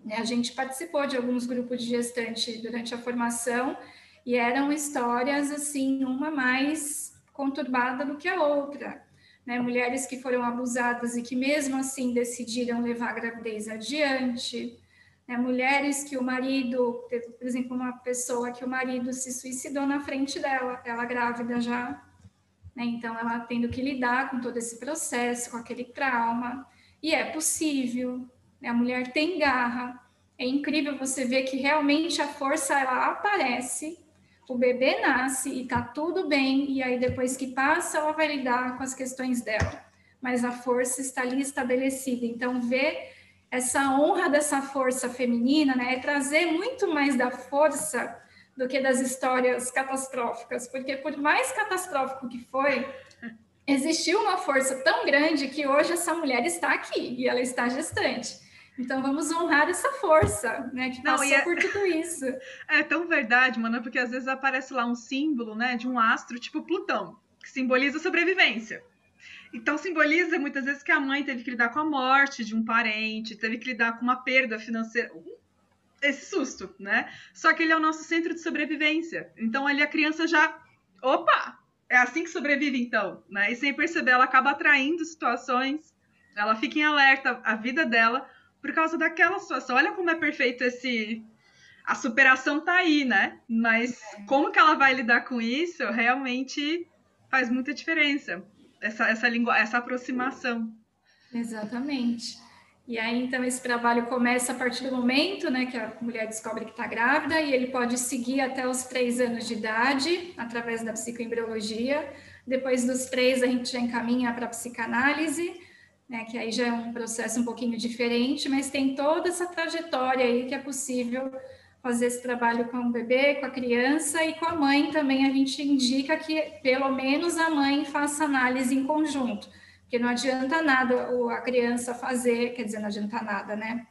Né, a gente participou de alguns grupos de gestante durante a formação e eram histórias assim, uma mais conturbada do que a outra né, mulheres que foram abusadas e que mesmo assim decidiram levar a gravidez adiante, né, mulheres que o marido, por exemplo, uma pessoa que o marido se suicidou na frente dela, ela grávida já, né, então ela tendo que lidar com todo esse processo, com aquele trauma, e é possível, a mulher tem garra, é incrível você ver que realmente a força ela aparece o bebê nasce e tá tudo bem, e aí depois que passa, ela vai lidar com as questões dela. Mas a força está ali estabelecida. Então, ver essa honra dessa força feminina, né, é trazer muito mais da força do que das histórias catastróficas, porque por mais catastrófico que foi, existiu uma força tão grande que hoje essa mulher está aqui e ela está gestante. Então vamos honrar essa força, né, que passou é... por tudo isso. [laughs] É tão verdade, mano, porque às vezes aparece lá um símbolo, né, de um astro tipo Plutão, que simboliza sobrevivência. Então simboliza muitas vezes que a mãe teve que lidar com a morte de um parente, teve que lidar com uma perda financeira, esse susto, né? Só que ele é o nosso centro de sobrevivência. Então ali a criança já, opa, é assim que sobrevive então, né? E sem perceber ela acaba atraindo situações, ela fica em alerta a vida dela por causa daquela situação. Olha como é perfeito esse. A superação tá aí, né? Mas como que ela vai lidar com isso realmente faz muita diferença. Essa, essa, língua, essa aproximação. Exatamente. E aí, então, esse trabalho começa a partir do momento né, que a mulher descobre que está grávida e ele pode seguir até os três anos de idade, através da psicoembriologia. Depois dos três, a gente já encaminha para a psicanálise né, que aí já é um processo um pouquinho diferente, mas tem toda essa trajetória aí que é possível fazer esse trabalho com o bebê, com a criança e com a mãe também. A gente indica que pelo menos a mãe faça análise em conjunto, porque não adianta nada a criança fazer, quer dizer, não adianta nada, né?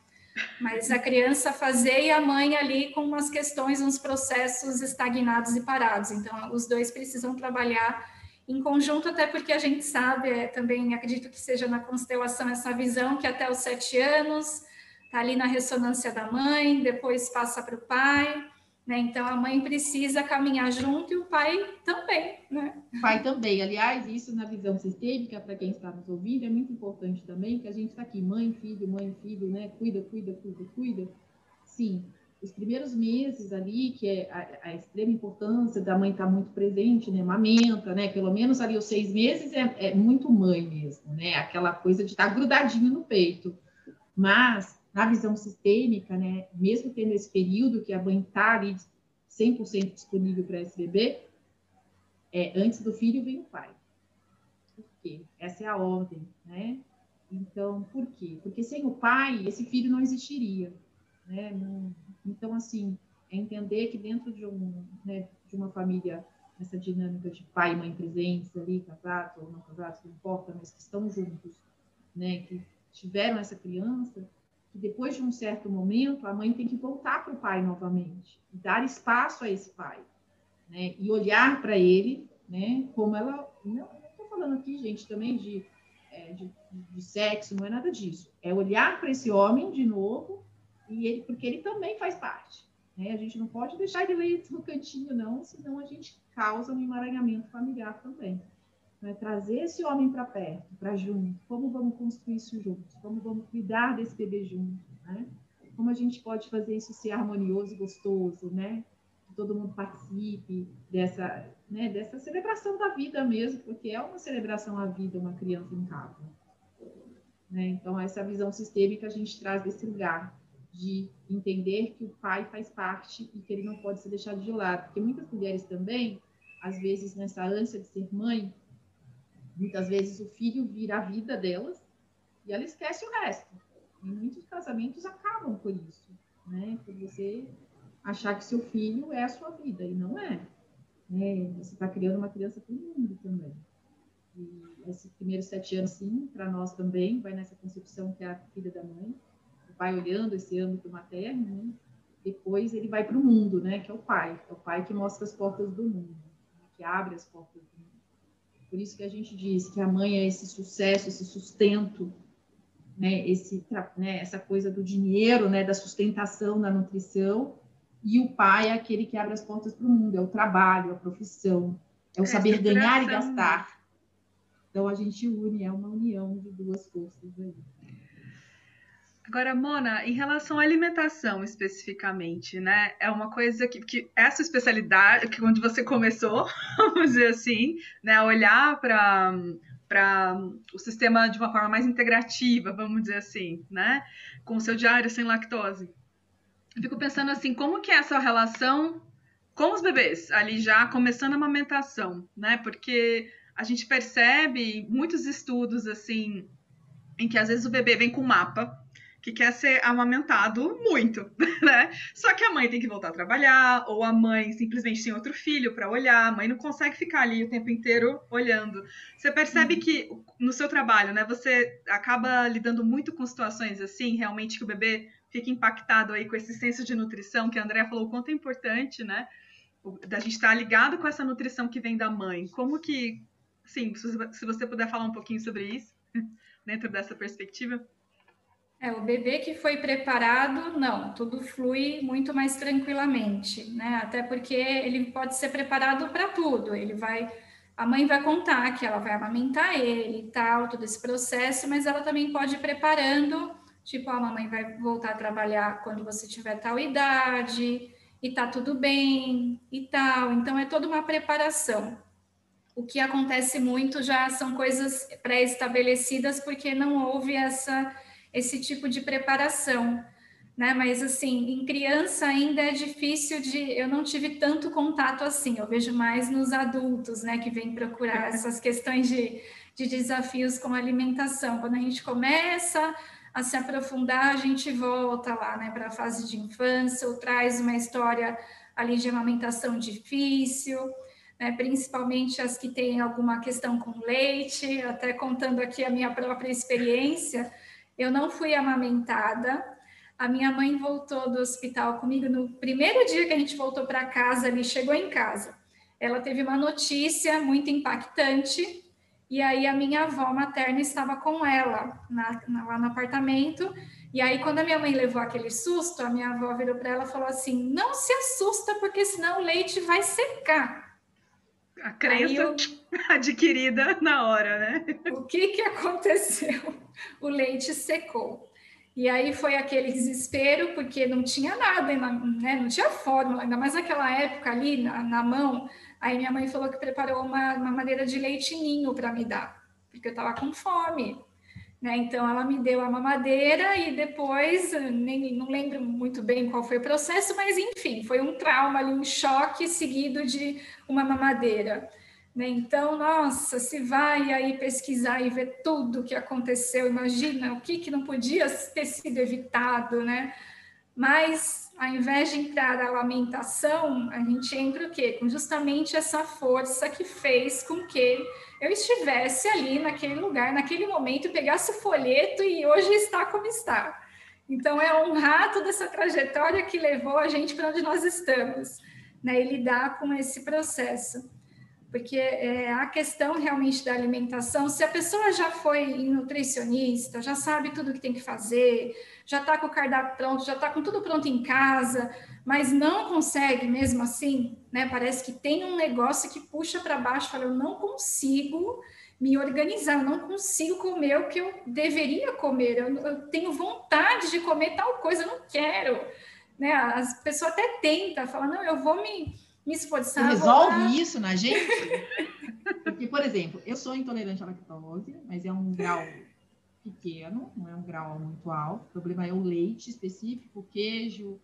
Mas a criança fazer e a mãe ali com umas questões, uns processos estagnados e parados. Então, os dois precisam trabalhar em conjunto, até porque a gente sabe, é, também acredito que seja na constelação essa visão que até os sete anos está ali na ressonância da mãe, depois passa para o pai, né? Então a mãe precisa caminhar junto e o pai também, né? O pai também. Aliás, isso na visão sistêmica, para quem está nos ouvindo, é muito importante também, que a gente está aqui, mãe, filho, mãe, filho, né? Cuida, cuida, cuida, cuida. Sim, os primeiros meses ali, que é a, a extrema importância da mãe estar tá muito presente, né, mamenta, né, pelo menos ali os seis meses é, é muito mãe mesmo, né, aquela coisa de estar tá grudadinho no peito. Mas, na visão sistêmica, né, mesmo tendo esse período que a mãe está ali 100% disponível para esse bebê, é, antes do filho vem o pai. Por quê? Essa é a ordem, né? Então, por quê? Porque sem o pai, esse filho não existiria. Né? Então, assim, é entender que dentro de, um, né, de uma família essa dinâmica de pai e mãe presentes ali, casados ou não casados, não importa, mas que estão juntos, né, que tiveram essa criança, que depois de um certo momento a mãe tem que voltar para o pai novamente, dar espaço a esse pai, né, e olhar para ele, né, como ela, não estou falando aqui, gente, também de, é, de, de sexo, não é nada disso, é olhar para esse homem de novo e ele, porque ele também faz parte. Né? A gente não pode deixar ele ler no cantinho, não, senão a gente causa um emaranhamento familiar também. Né? Trazer esse homem para perto, para junto. Como vamos construir isso juntos? Como vamos cuidar desse bebê junto? Né? Como a gente pode fazer isso ser harmonioso e gostoso, né? Que todo mundo participe dessa, né? dessa celebração da vida mesmo, porque é uma celebração à vida uma criança em casa. Né? Então, essa visão sistêmica a gente traz desse lugar de entender que o pai faz parte e que ele não pode ser deixado de lado. Porque muitas mulheres também, às vezes, nessa ânsia de ser mãe, muitas vezes o filho vira a vida delas e ela esquece o resto. E muitos casamentos acabam por isso, né? Por você achar que seu filho é a sua vida, e não é. Né? Você está criando uma criança para o mundo também. E esses primeiros sete anos, sim, para nós também, vai nessa concepção que é a filha da mãe vai olhando esse âmbito materno, né? depois ele vai para o mundo, né? Que é o pai, é o pai que mostra as portas do mundo, que abre as portas do mundo. Por isso que a gente diz que a mãe é esse sucesso, esse sustento, né? Esse, né? Essa coisa do dinheiro, né? Da sustentação, da nutrição, e o pai é aquele que abre as portas para o mundo, é o trabalho, a profissão, é o é saber ganhar e gastar. Então a gente une, é uma união de duas forças aí. Agora, Mona, em relação à alimentação especificamente, né? É uma coisa que, que essa especialidade, que onde você começou, [laughs] vamos dizer assim, né? Olhar para para o sistema de uma forma mais integrativa, vamos dizer assim, né? Com o seu diário sem lactose. Eu fico pensando assim, como que é essa relação com os bebês, ali já começando a amamentação, né? Porque a gente percebe muitos estudos assim em que às vezes o bebê vem com mapa que quer ser amamentado muito, [laughs] né? Só que a mãe tem que voltar a trabalhar, ou a mãe simplesmente tem outro filho para olhar, a mãe não consegue ficar ali o tempo inteiro olhando. Você percebe uhum. que no seu trabalho, né, você acaba lidando muito com situações assim, realmente que o bebê fica impactado aí com esse senso de nutrição que a Andrea falou o quanto é importante, né? Da gente estar ligado com essa nutrição que vem da mãe. Como que, sim, se você puder falar um pouquinho sobre isso, [laughs] dentro dessa perspectiva. É, o bebê que foi preparado, não, tudo flui muito mais tranquilamente, né? Até porque ele pode ser preparado para tudo. Ele vai, a mãe vai contar que ela vai amamentar ele e tal, todo esse processo, mas ela também pode ir preparando, tipo, a mamãe vai voltar a trabalhar quando você tiver tal idade e tá tudo bem e tal. Então é toda uma preparação. O que acontece muito já são coisas pré-estabelecidas porque não houve essa esse tipo de preparação. Né? Mas assim, em criança ainda é difícil de. Eu não tive tanto contato assim. Eu vejo mais nos adultos, né, que vêm procurar [laughs] essas questões de, de desafios com alimentação. Quando a gente começa a se aprofundar, a gente volta lá, né, para a fase de infância, ou traz uma história ali de amamentação difícil. Né, principalmente as que têm alguma questão com leite, até contando aqui a minha própria experiência, eu não fui amamentada. A minha mãe voltou do hospital comigo no primeiro dia que a gente voltou para casa, ali chegou em casa. Ela teve uma notícia muito impactante e aí a minha avó materna estava com ela na, na, lá no apartamento. E aí, quando a minha mãe levou aquele susto, a minha avó virou para ela e falou assim: Não se assusta, porque senão o leite vai secar. A crença eu... [laughs] adquirida na hora, né? O que, que aconteceu? [laughs] O leite secou. E aí foi aquele desespero, porque não tinha nada, né? não tinha fórmula, ainda mais naquela época ali na, na mão. Aí minha mãe falou que preparou uma, uma madeira de leite ninho para me dar, porque eu estava com fome. Né? Então ela me deu a mamadeira e depois, nem não lembro muito bem qual foi o processo, mas enfim, foi um trauma um choque seguido de uma mamadeira. Né? Então, nossa, se vai aí pesquisar e ver tudo o que aconteceu, imagina o que, que não podia ter sido evitado, né? Mas ao invés de entrar a lamentação, a gente entra o quê? Com justamente essa força que fez com que eu estivesse ali naquele lugar, naquele momento, pegasse o folheto e hoje está como está. Então, é honrar toda essa trajetória que levou a gente para onde nós estamos, né? E lidar com esse processo porque é, a questão realmente da alimentação, se a pessoa já foi nutricionista, já sabe tudo que tem que fazer, já está com o cardápio pronto, já está com tudo pronto em casa, mas não consegue mesmo assim, né? Parece que tem um negócio que puxa para baixo, fala, eu não consigo me organizar, eu não consigo comer o que eu deveria comer, eu, eu tenho vontade de comer tal coisa, eu não quero, né? As pessoas até tentam, falam, não, eu vou me me esforçar. Você resolve isso na gente? [laughs] Porque, por exemplo, eu sou intolerante à lactose, mas é um grau pequeno, não é um grau muito alto. O problema é o leite específico, queijo,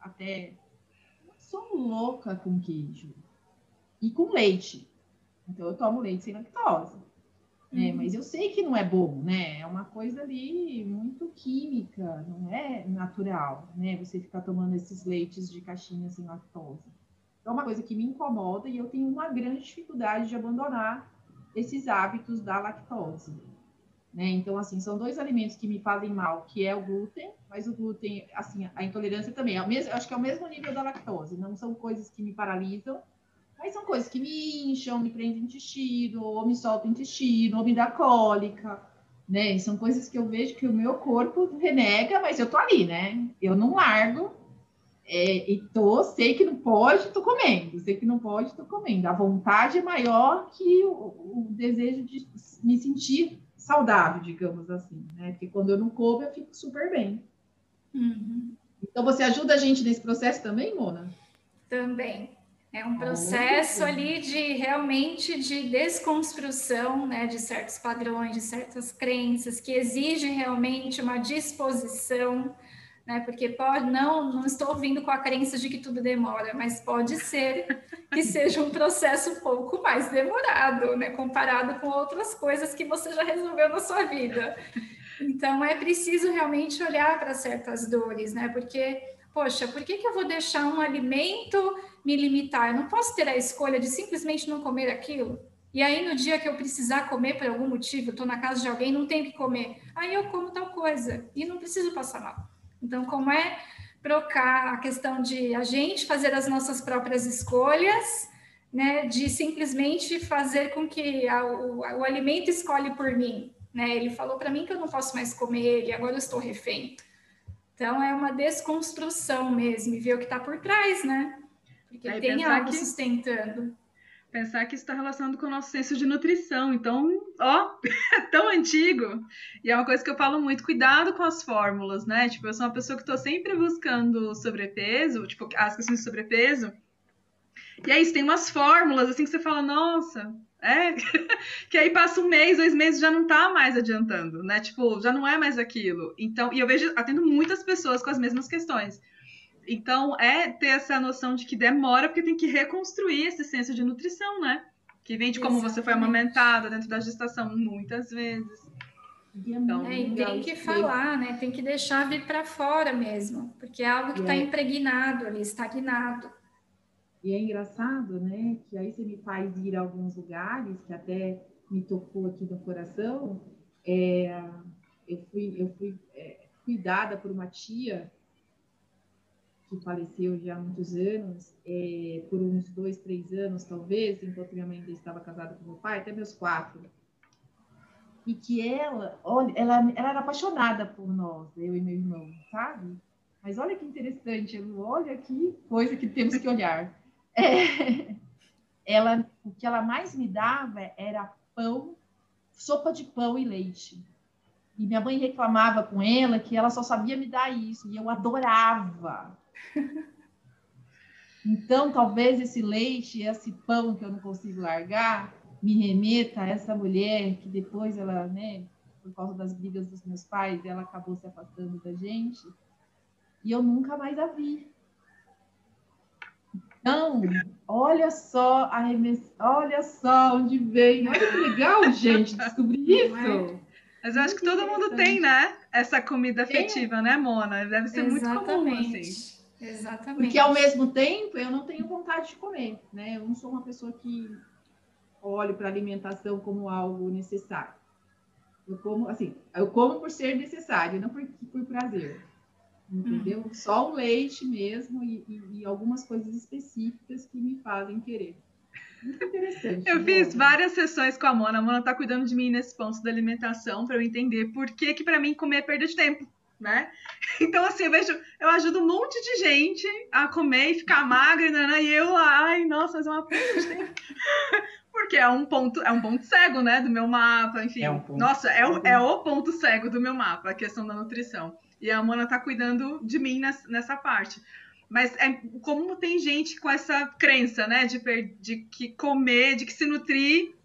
até. Eu sou louca com queijo e com leite. Então, eu tomo leite sem lactose. Né? Uhum. Mas eu sei que não é bom, né? É uma coisa ali muito química, não é natural, né? Você ficar tomando esses leites de caixinha sem lactose é uma coisa que me incomoda e eu tenho uma grande dificuldade de abandonar esses hábitos da lactose. Né? Então, assim, são dois alimentos que me fazem mal, que é o glúten, mas o glúten, assim, a intolerância também, é o mesmo, acho que é o mesmo nível da lactose, não são coisas que me paralisam, mas são coisas que me incham, me prendem o intestino, ou me soltam o intestino, ou me dá cólica, né? E são coisas que eu vejo que o meu corpo renega, mas eu tô ali, né? Eu não largo, é, e tô, sei que não pode, tô comendo. Sei que não pode, tô comendo. A vontade é maior que o, o desejo de me sentir saudável, digamos assim, né? Porque quando eu não como, eu fico super bem. Uhum. Então, você ajuda a gente nesse processo também, Mona? Também. É um processo ali de realmente de desconstrução, né, de certos padrões, de certas crenças que exigem realmente uma disposição né? Porque pode, não, não estou vindo com a crença de que tudo demora, mas pode ser que seja um processo um pouco mais demorado, né? Comparado com outras coisas que você já resolveu na sua vida. Então é preciso realmente olhar para certas dores, né? Porque, poxa, por que, que eu vou deixar um alimento me limitar? Eu não posso ter a escolha de simplesmente não comer aquilo. E aí, no dia que eu precisar comer por algum motivo, estou na casa de alguém, não tenho que comer, aí eu como tal coisa e não preciso passar mal. Então, como é trocar a questão de a gente fazer as nossas próprias escolhas, né, de simplesmente fazer com que a, o, o, alimento escolhe por mim, né? Ele falou para mim que eu não posso mais comer ele, agora eu estou refém. Então é uma desconstrução mesmo, e ver o que está por trás, né? Porque Aí tem algo que... sustentando pensar que isso está relacionado com o nosso senso de nutrição. Então, ó, é [laughs] tão antigo. E é uma coisa que eu falo muito, cuidado com as fórmulas, né? Tipo, eu sou uma pessoa que estou sempre buscando sobrepeso, tipo, as questões de sobrepeso. E é isso, tem umas fórmulas assim que você fala, nossa, é, [laughs] que aí passa um mês, dois meses, já não tá mais adiantando, né? Tipo, já não é mais aquilo. Então, e eu vejo, atendo muitas pessoas com as mesmas questões. Então, é ter essa noção de que demora, porque tem que reconstruir esse senso de nutrição, né? Que vem de como Exatamente. você foi amamentada dentro da gestação, muitas vezes. Então, é, e tem que falar, né? Tem que deixar vir para fora mesmo, porque é algo que está é. impregnado ali, estagnado. E é engraçado, né? Que aí você me faz ir a alguns lugares que até me tocou aqui no coração. É, eu fui, eu fui é, cuidada por uma tia que faleceu já há muitos anos, é, por uns dois, três anos talvez, enquanto minha mãe ainda estava casada com meu pai, até meus quatro. E que ela, olha, ela, ela era apaixonada por nós, eu e meu irmão, sabe? Mas olha que interessante, olha que coisa que temos que olhar. É, [laughs] ela, o que ela mais me dava era pão, sopa de pão e leite. E minha mãe reclamava com ela que ela só sabia me dar isso, e eu adorava. Então, talvez esse leite, esse pão que eu não consigo largar, me remeta a essa mulher que depois ela, né, por causa das brigas dos meus pais, ela acabou se afastando da gente. E eu nunca mais a vi. Então, olha só a remessa, olha só onde vem. Olha que legal, gente, descobrir isso. É? Mas eu acho que todo mundo tem, né? Essa comida afetiva, é. né, Mona? Deve ser Exatamente. muito comum, assim. Exatamente. Porque ao mesmo tempo eu não tenho vontade de comer, né? Eu não sou uma pessoa que olho para alimentação como algo necessário. Eu como, assim, eu como por ser necessário, não por, por prazer. Entendeu? Uhum. Só o leite mesmo e, e, e, algumas coisas específicas que me fazem querer. Muito interessante. Eu fiz várias sessões com a Mona. A Mona tá cuidando de mim nesse ponto da alimentação para eu entender por que que para mim comer é perda de tempo, né? [laughs] Então assim, eu vejo, eu ajudo um monte de gente a comer e ficar magra, né? E eu, ai, nossa, mas é uma perda de tempo. [laughs] Porque é um ponto, é um ponto cego, né, do meu mapa, enfim. É um ponto nossa, é o, é o ponto cego do meu mapa, a questão da nutrição. E a Mona tá cuidando de mim nessa, nessa parte. Mas é como tem gente com essa crença, né? De, de que comer, de que se nutrir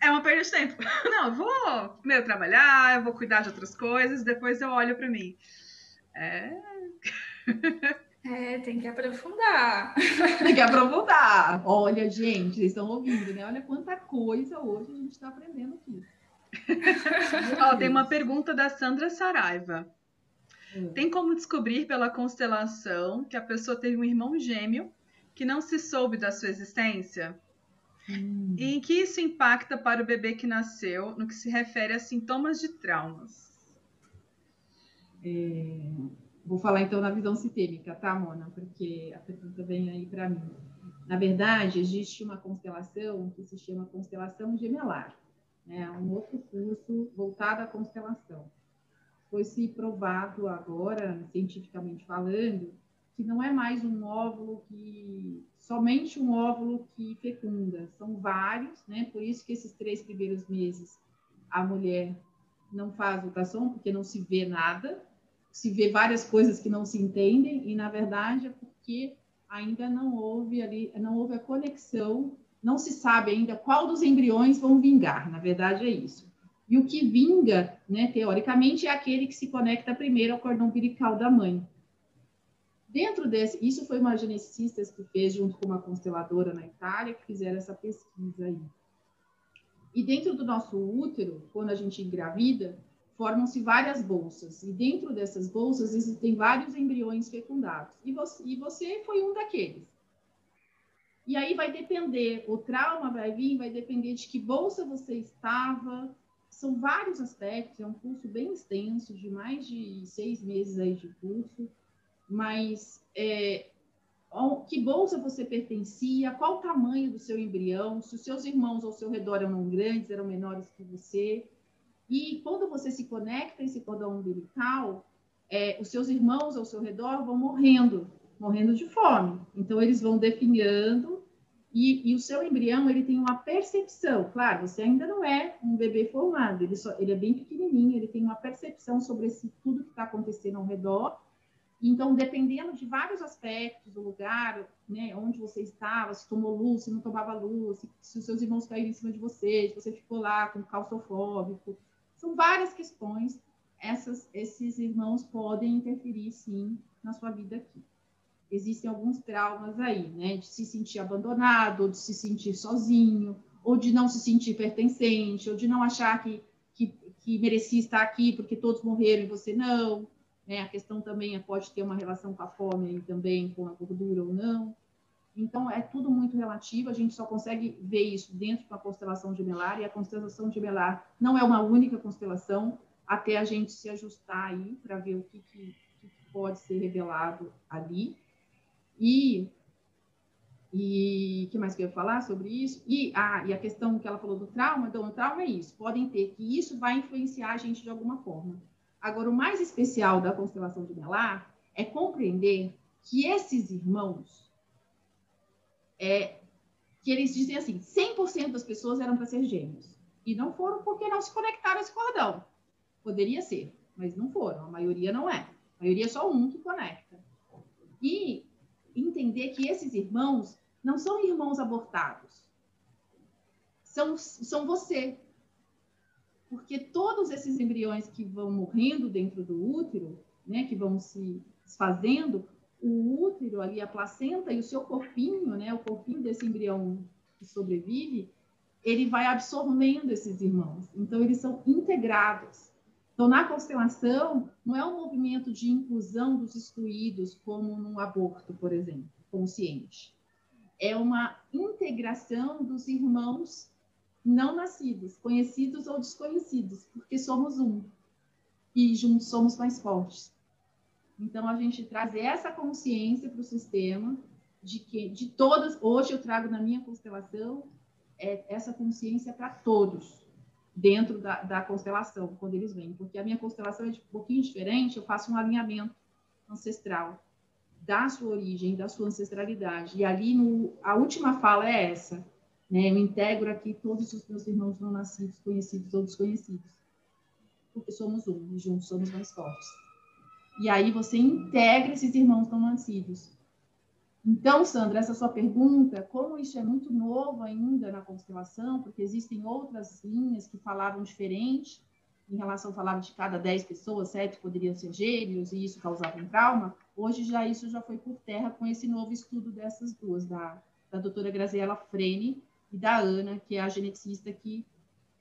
é uma perda de tempo. [laughs] Não, eu vou primeiro trabalhar, eu vou cuidar de outras coisas, depois eu olho para mim. É. É, tem que aprofundar. [laughs] Tem que aprofundar. Olha, gente, vocês estão ouvindo, né? Olha quanta coisa hoje a gente está aprendendo aqui. [laughs] Ó, tem uma pergunta da Sandra Saraiva. Hum. Tem como descobrir pela constelação que a pessoa teve um irmão gêmeo que não se soube da sua existência? Hum. E em que isso impacta para o bebê que nasceu no que se refere a sintomas de traumas? É, vou falar então na visão sistêmica, tá, Mona? Porque a pergunta vem aí para mim. Na verdade, existe uma constelação que se chama constelação gemelar, né? um outro curso voltado à constelação foi se provado agora, cientificamente falando, que não é mais um óvulo que somente um óvulo que fecunda, são vários, né? Por isso que esses três primeiros meses a mulher não faz ultrassom porque não se vê nada, se vê várias coisas que não se entendem e na verdade é porque ainda não houve ali, não houve a conexão, não se sabe ainda qual dos embriões vão vingar. Na verdade é isso. E o que vinga, né, teoricamente, é aquele que se conecta primeiro ao cordão umbilical da mãe. Dentro desse, isso foi uma geneticista que fez junto com uma consteladora na Itália, que fizeram essa pesquisa aí. E dentro do nosso útero, quando a gente engravida, formam-se várias bolsas. E dentro dessas bolsas existem vários embriões fecundados. E você, e você foi um daqueles. E aí vai depender, o trauma vai vir, vai depender de que bolsa você estava, são vários aspectos, é um curso bem extenso, de mais de seis meses aí de curso, mas é, que bolsa você pertencia, qual o tamanho do seu embrião, se os seus irmãos ao seu redor eram grandes, eram menores que você, e quando você se conecta a esse cordão umbilical, é, os seus irmãos ao seu redor vão morrendo, morrendo de fome. Então, eles vão definhando e, e, o seu embrião, ele tem uma percepção. Claro, você ainda não é um bebê formado, ele, só, ele é bem pequenininho, ele tem uma percepção sobre esse, tudo que está acontecendo ao redor. Então, dependendo de vários aspectos do lugar, né, onde você estava, se tomou luz, se não tomava luz, se, os seus irmãos caíram em cima de você, se você ficou lá com calçofóbico, são várias questões. Essas, esses irmãos podem interferir, sim, na sua vida aqui existem alguns traumas aí, né? De se sentir abandonado, ou de se sentir sozinho, ou de não se sentir pertencente, ou de não achar que, que, que merecia estar aqui porque todos morreram e você não. Né? A questão também é, pode ter uma relação com a fome aí também, com a gordura ou não. Então, é tudo muito relativo, a gente só consegue ver isso dentro da constelação gemelar, e a constelação gemelar não é uma única constelação, até a gente se ajustar aí para ver o que, que, que pode ser revelado ali. E e que mais que eu ia falar sobre isso? E, ah, e a questão que ela falou do trauma, então, o trauma é isso, podem ter que isso vai influenciar a gente de alguma forma. Agora, o mais especial da constelação de Melar é compreender que esses irmãos, é, que eles dizem assim, 100% das pessoas eram para ser gêmeos. E não foram porque não se conectaram a esse cordão. Poderia ser, mas não foram. A maioria não é. A maioria é só um que conecta. E entender que esses irmãos não são irmãos abortados. São, são você. Porque todos esses embriões que vão morrendo dentro do útero, né, que vão se desfazendo, o útero ali, a placenta e o seu corpinho, né, o corpinho desse embrião que sobrevive, ele vai absorvendo esses irmãos. Então, eles são integrados. Então, na constelação, não é um movimento de inclusão dos excluídos, como no aborto, por exemplo, consciente. É uma integração dos irmãos não nascidos, conhecidos ou desconhecidos, porque somos um e juntos somos mais fortes. Então, a gente trazer essa consciência para o sistema de que, de todas, hoje eu trago na minha constelação é, essa consciência para todos, dentro da, da, constelação, quando eles vêm. Porque a minha constelação é um pouquinho diferente, eu faço um alinhamento ancestral da sua origem, da sua ancestralidade. E ali, no, a última fala é essa, né? Eu integro aqui todos os meus irmãos não nascidos, conhecidos ou desconhecidos. Porque somos um, e juntos somos mais fortes. E aí você integra esses irmãos não nascidos. Então, Sandra, essa sua pergunta, como isso é muito novo ainda na constelação, porque existem outras linhas que falavam diferente, em relação, falava de cada 10 pessoas, sete poderiam ser gêmeos, e isso causava um trauma, hoje já isso já foi por terra com esse novo estudo dessas duas, da, da doutora Graziella Frene e da Ana, que é a geneticista que,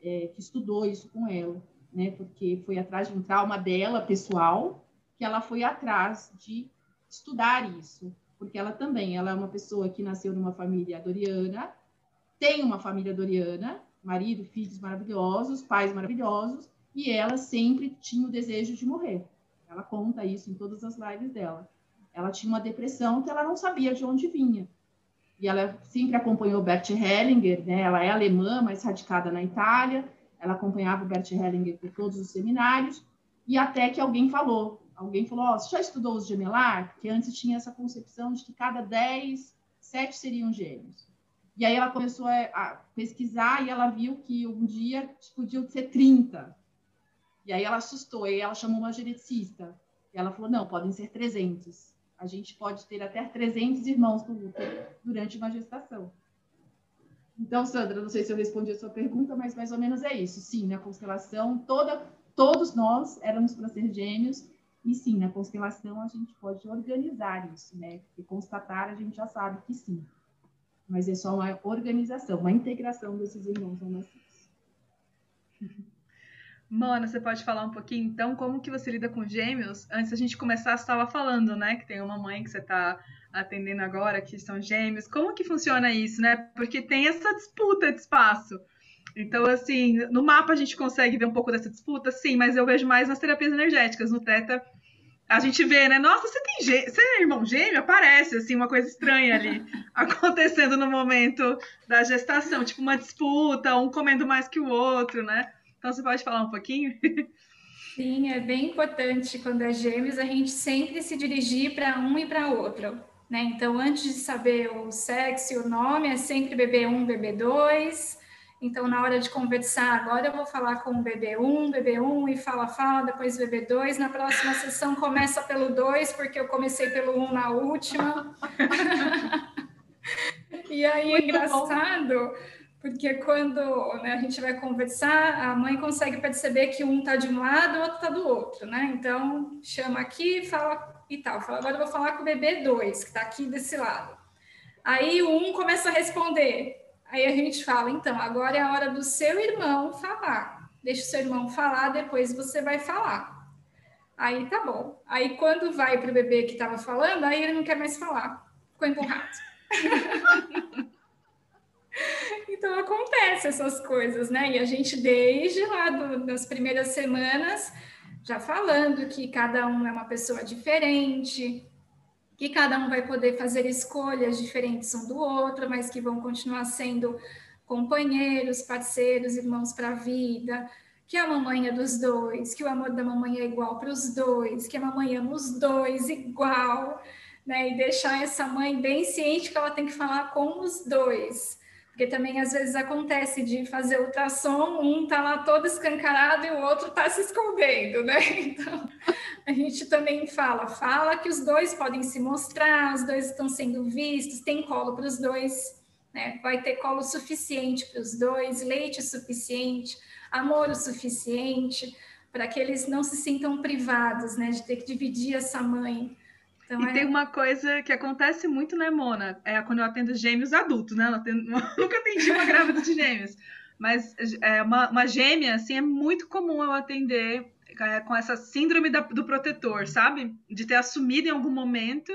é, que estudou isso com ela, né, porque foi atrás de um trauma dela, pessoal, que ela foi atrás de estudar isso, porque ela também, ela é uma pessoa que nasceu numa família doriana, tem uma família doriana, marido, filhos maravilhosos, pais maravilhosos, e ela sempre tinha o desejo de morrer. Ela conta isso em todas as lives dela. Ela tinha uma depressão que ela não sabia de onde vinha. E ela sempre acompanhou Bert Hellinger, né? Ela é alemã, mas radicada na Itália. Ela acompanhava o Bert Hellinger por todos os seminários. E até que alguém falou, alguém falou, oh, você já estudou os gemelar? Porque antes tinha essa concepção de que cada 10, 7 seriam gêmeos. E aí ela começou a, pesquisar e ela viu que um dia podiam ser 30. E aí ela assustou, e ela chamou uma geneticista. E ela falou, não, podem ser 300. A gente pode ter até 300 irmãos no útero durante uma gestação. Então, Sandra, não sei se eu respondi a sua pergunta, mas mais ou menos é isso. Sim, na constelação, toda, todos nós éramos para ser gêmeos, e sim, na constelação a gente pode organizar isso, né? Porque constatar a gente já sabe que sim. Mas é só uma organização, uma integração desses irmãos não nascidos. Mona, você pode falar um pouquinho, então, como que você lida com gêmeos? Antes da gente começar, você estava falando, né, que tem uma mãe que você está atendendo agora, que são gêmeos. Como que funciona isso, né? Porque tem essa disputa de espaço. Então, assim, no mapa a gente consegue ver um pouco dessa disputa, sim, mas eu vejo mais nas terapias energéticas. No Teta, a gente vê, né? Nossa, você tem gêmeo, você é irmão gêmeo? Aparece, assim, uma coisa estranha ali [laughs] acontecendo no momento da gestação, tipo uma disputa, um comendo mais que o outro, né? Então, você pode falar um pouquinho? [laughs] Sim, é bem importante quando é gêmeos a gente sempre se dirigir para um e para outro. Né? Então, antes de saber o sexo e o nome, é sempre bebê 1, bebê 2, então, na hora de conversar, agora eu vou falar com o BB1, BB1 e fala, fala, depois BB2. Na próxima sessão começa pelo 2, porque eu comecei pelo 1 um na última. [laughs] [laughs] e aí é engraçado, porque quando né, a gente vai conversar, a mãe consegue perceber que um está de um lado, o outro está do outro, né? Então, chama aqui, fala e tal. Fala, agora eu vou falar com o BB2, que está aqui desse lado. Aí o um começa a responder. Aí a gente fala, então, agora é a hora do seu irmão falar. Deixa o seu irmão falar, depois você vai falar. Aí tá bom. Aí quando vai para o bebê que estava falando, aí ele não quer mais falar. Ficou empurrado. [laughs] [laughs] então acontece essas coisas, né? E a gente, desde lá do, das primeiras semanas, já falando que cada um é uma pessoa diferente, que cada um vai poder fazer escolhas diferentes um do outro, mas que vão continuar sendo companheiros, parceiros, irmãos para a vida, que a mamãe é dos dois, que o amor da mamãe é igual para os dois, que a mamãe ama os dois igual, né? E deixar essa mãe bem ciente que ela tem que falar com os dois. Porque também às vezes acontece de fazer ultrassom, um tá lá todo escancarado e o outro tá se escondendo, né? [laughs] Então, a gente também fala, fala que os dois podem se mostrar, os dois estão sendo vistos, tem colo para os dois, né? Vai ter colo suficiente para os dois, leite suficiente, amor o suficiente, para que eles não se sintam privados, né? De ter que dividir essa mãe. Então, e é... tem uma coisa que acontece muito, né, Mona? É quando eu atendo gêmeos adultos, né? Eu atendo... [laughs] nunca atendi uma grávida de gêmeos. Mas é, uma, uma gêmea, assim, é muito comum eu atender com essa síndrome da, do protetor, sabe? De ter assumido em algum momento.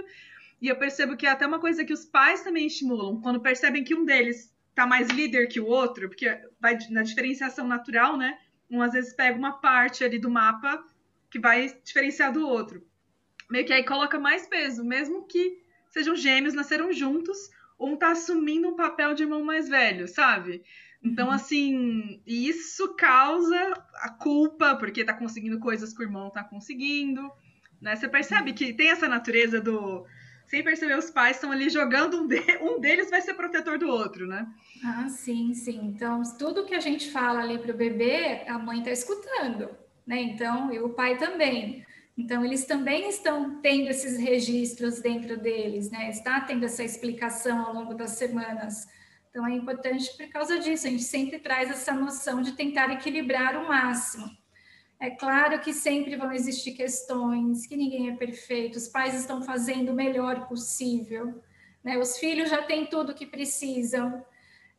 E eu percebo que é até uma coisa que os pais também estimulam, quando percebem que um deles tá mais líder que o outro, porque vai na diferenciação natural, né? Um às vezes pega uma parte ali do mapa que vai diferenciar do outro. Meio que aí coloca mais peso, mesmo que sejam gêmeos, nasceram juntos, um tá assumindo um papel de irmão mais velho, sabe? Então, uhum. assim, isso causa a culpa, porque tá conseguindo coisas que o irmão tá conseguindo, né? Você percebe que tem essa natureza do sem perceber, os pais estão ali jogando um, de... [laughs] um deles vai ser protetor do outro, né? Ah, sim, sim. Então, tudo que a gente fala ali para o bebê, a mãe está escutando, né? Então, e o pai também. Então, eles também estão tendo esses registros dentro deles, né? Está tendo essa explicação ao longo das semanas. Então, é importante por causa disso. A gente sempre traz essa noção de tentar equilibrar o máximo. É claro que sempre vão existir questões, que ninguém é perfeito, os pais estão fazendo o melhor possível, né? Os filhos já têm tudo o que precisam,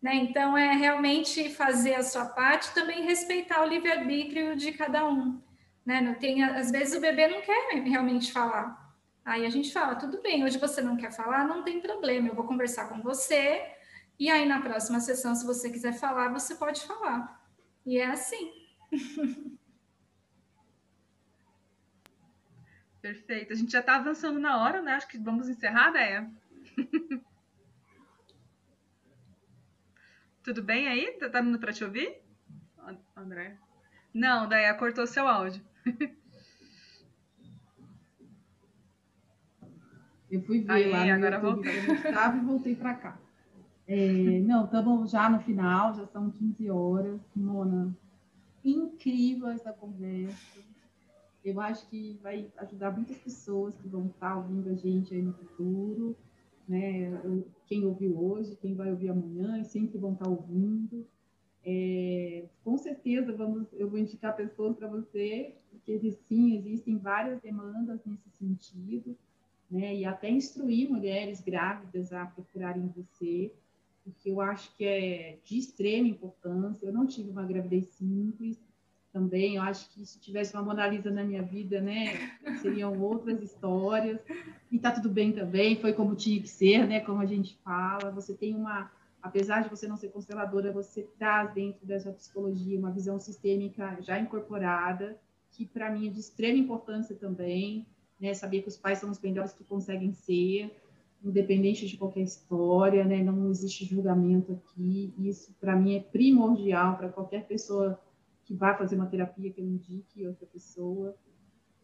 né? Então é realmente fazer a sua parte, também respeitar o livre-arbítrio de cada um, né? Não tem, às vezes o bebê não quer realmente falar. Aí a gente fala, tudo bem, hoje você não quer falar, não tem problema, eu vou conversar com você, e aí na próxima sessão, se você quiser falar, você pode falar. E é assim. [laughs] Perfeito. A gente já está avançando na hora, né? Acho que vamos encerrar, Deia. [laughs] Tudo bem aí? Tá, tá dando para te ouvir? André? Não, Deia, cortou seu áudio. [laughs] Eu fui ver aí, lá no agora YouTube estava e voltei para cá. É, [laughs] não, estamos já no final, já são 15 horas. Mona, incrível essa conversa eu acho que vai ajudar muitas pessoas que vão estar ouvindo a gente aí no futuro, né? Quem ouviu hoje, quem vai ouvir amanhã, e sempre vão estar ouvindo. É, com certeza vamos, eu vou indicar pessoas para você, porque sim, existem várias demandas nesse sentido, né? E até instruir mulheres grávidas a procurarem você, porque eu acho que é de extrema importância. Eu não tive uma gravidez simples, também. Eu acho que se tivesse uma Mona Lisa na minha vida, né, seriam outras histórias. E tá tudo bem também, foi como tinha que ser, né, como a gente fala. Você tem uma, apesar de você não ser consteladora, você traz dentro dessa psicologia uma visão sistêmica já incorporada, que para mim é de extrema importância também, né, saber que os pais são os melhores que conseguem ser, independente de qualquer história, né, não existe julgamento aqui. Isso para mim é primordial para qualquer pessoa que vai fazer uma terapia, que eu indique outra pessoa.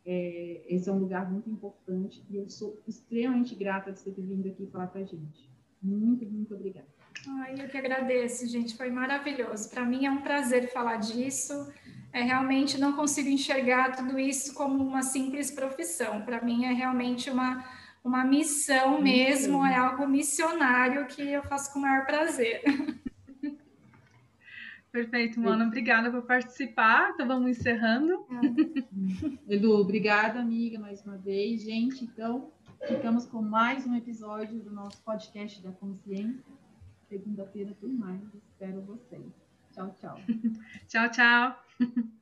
É, esse é um lugar muito importante e eu sou extremamente grata de você ter vindo aqui falar com a gente. Muito, muito obrigada. Ai, eu que agradeço, gente, foi maravilhoso. Para mim é um prazer falar disso. É realmente não consigo enxergar tudo isso como uma simples profissão. Para mim é realmente uma uma missão mesmo, é algo missionário que eu faço com o maior prazer. Perfeito, Mona. Obrigada por participar. Então vamos encerrando. Edu, obrigada, amiga, mais uma vez. Gente, então, ficamos com mais um episódio do nosso podcast da consciência. Segunda-feira tem mais. Espero vocês. Tchau, tchau. [laughs] tchau, tchau. [laughs]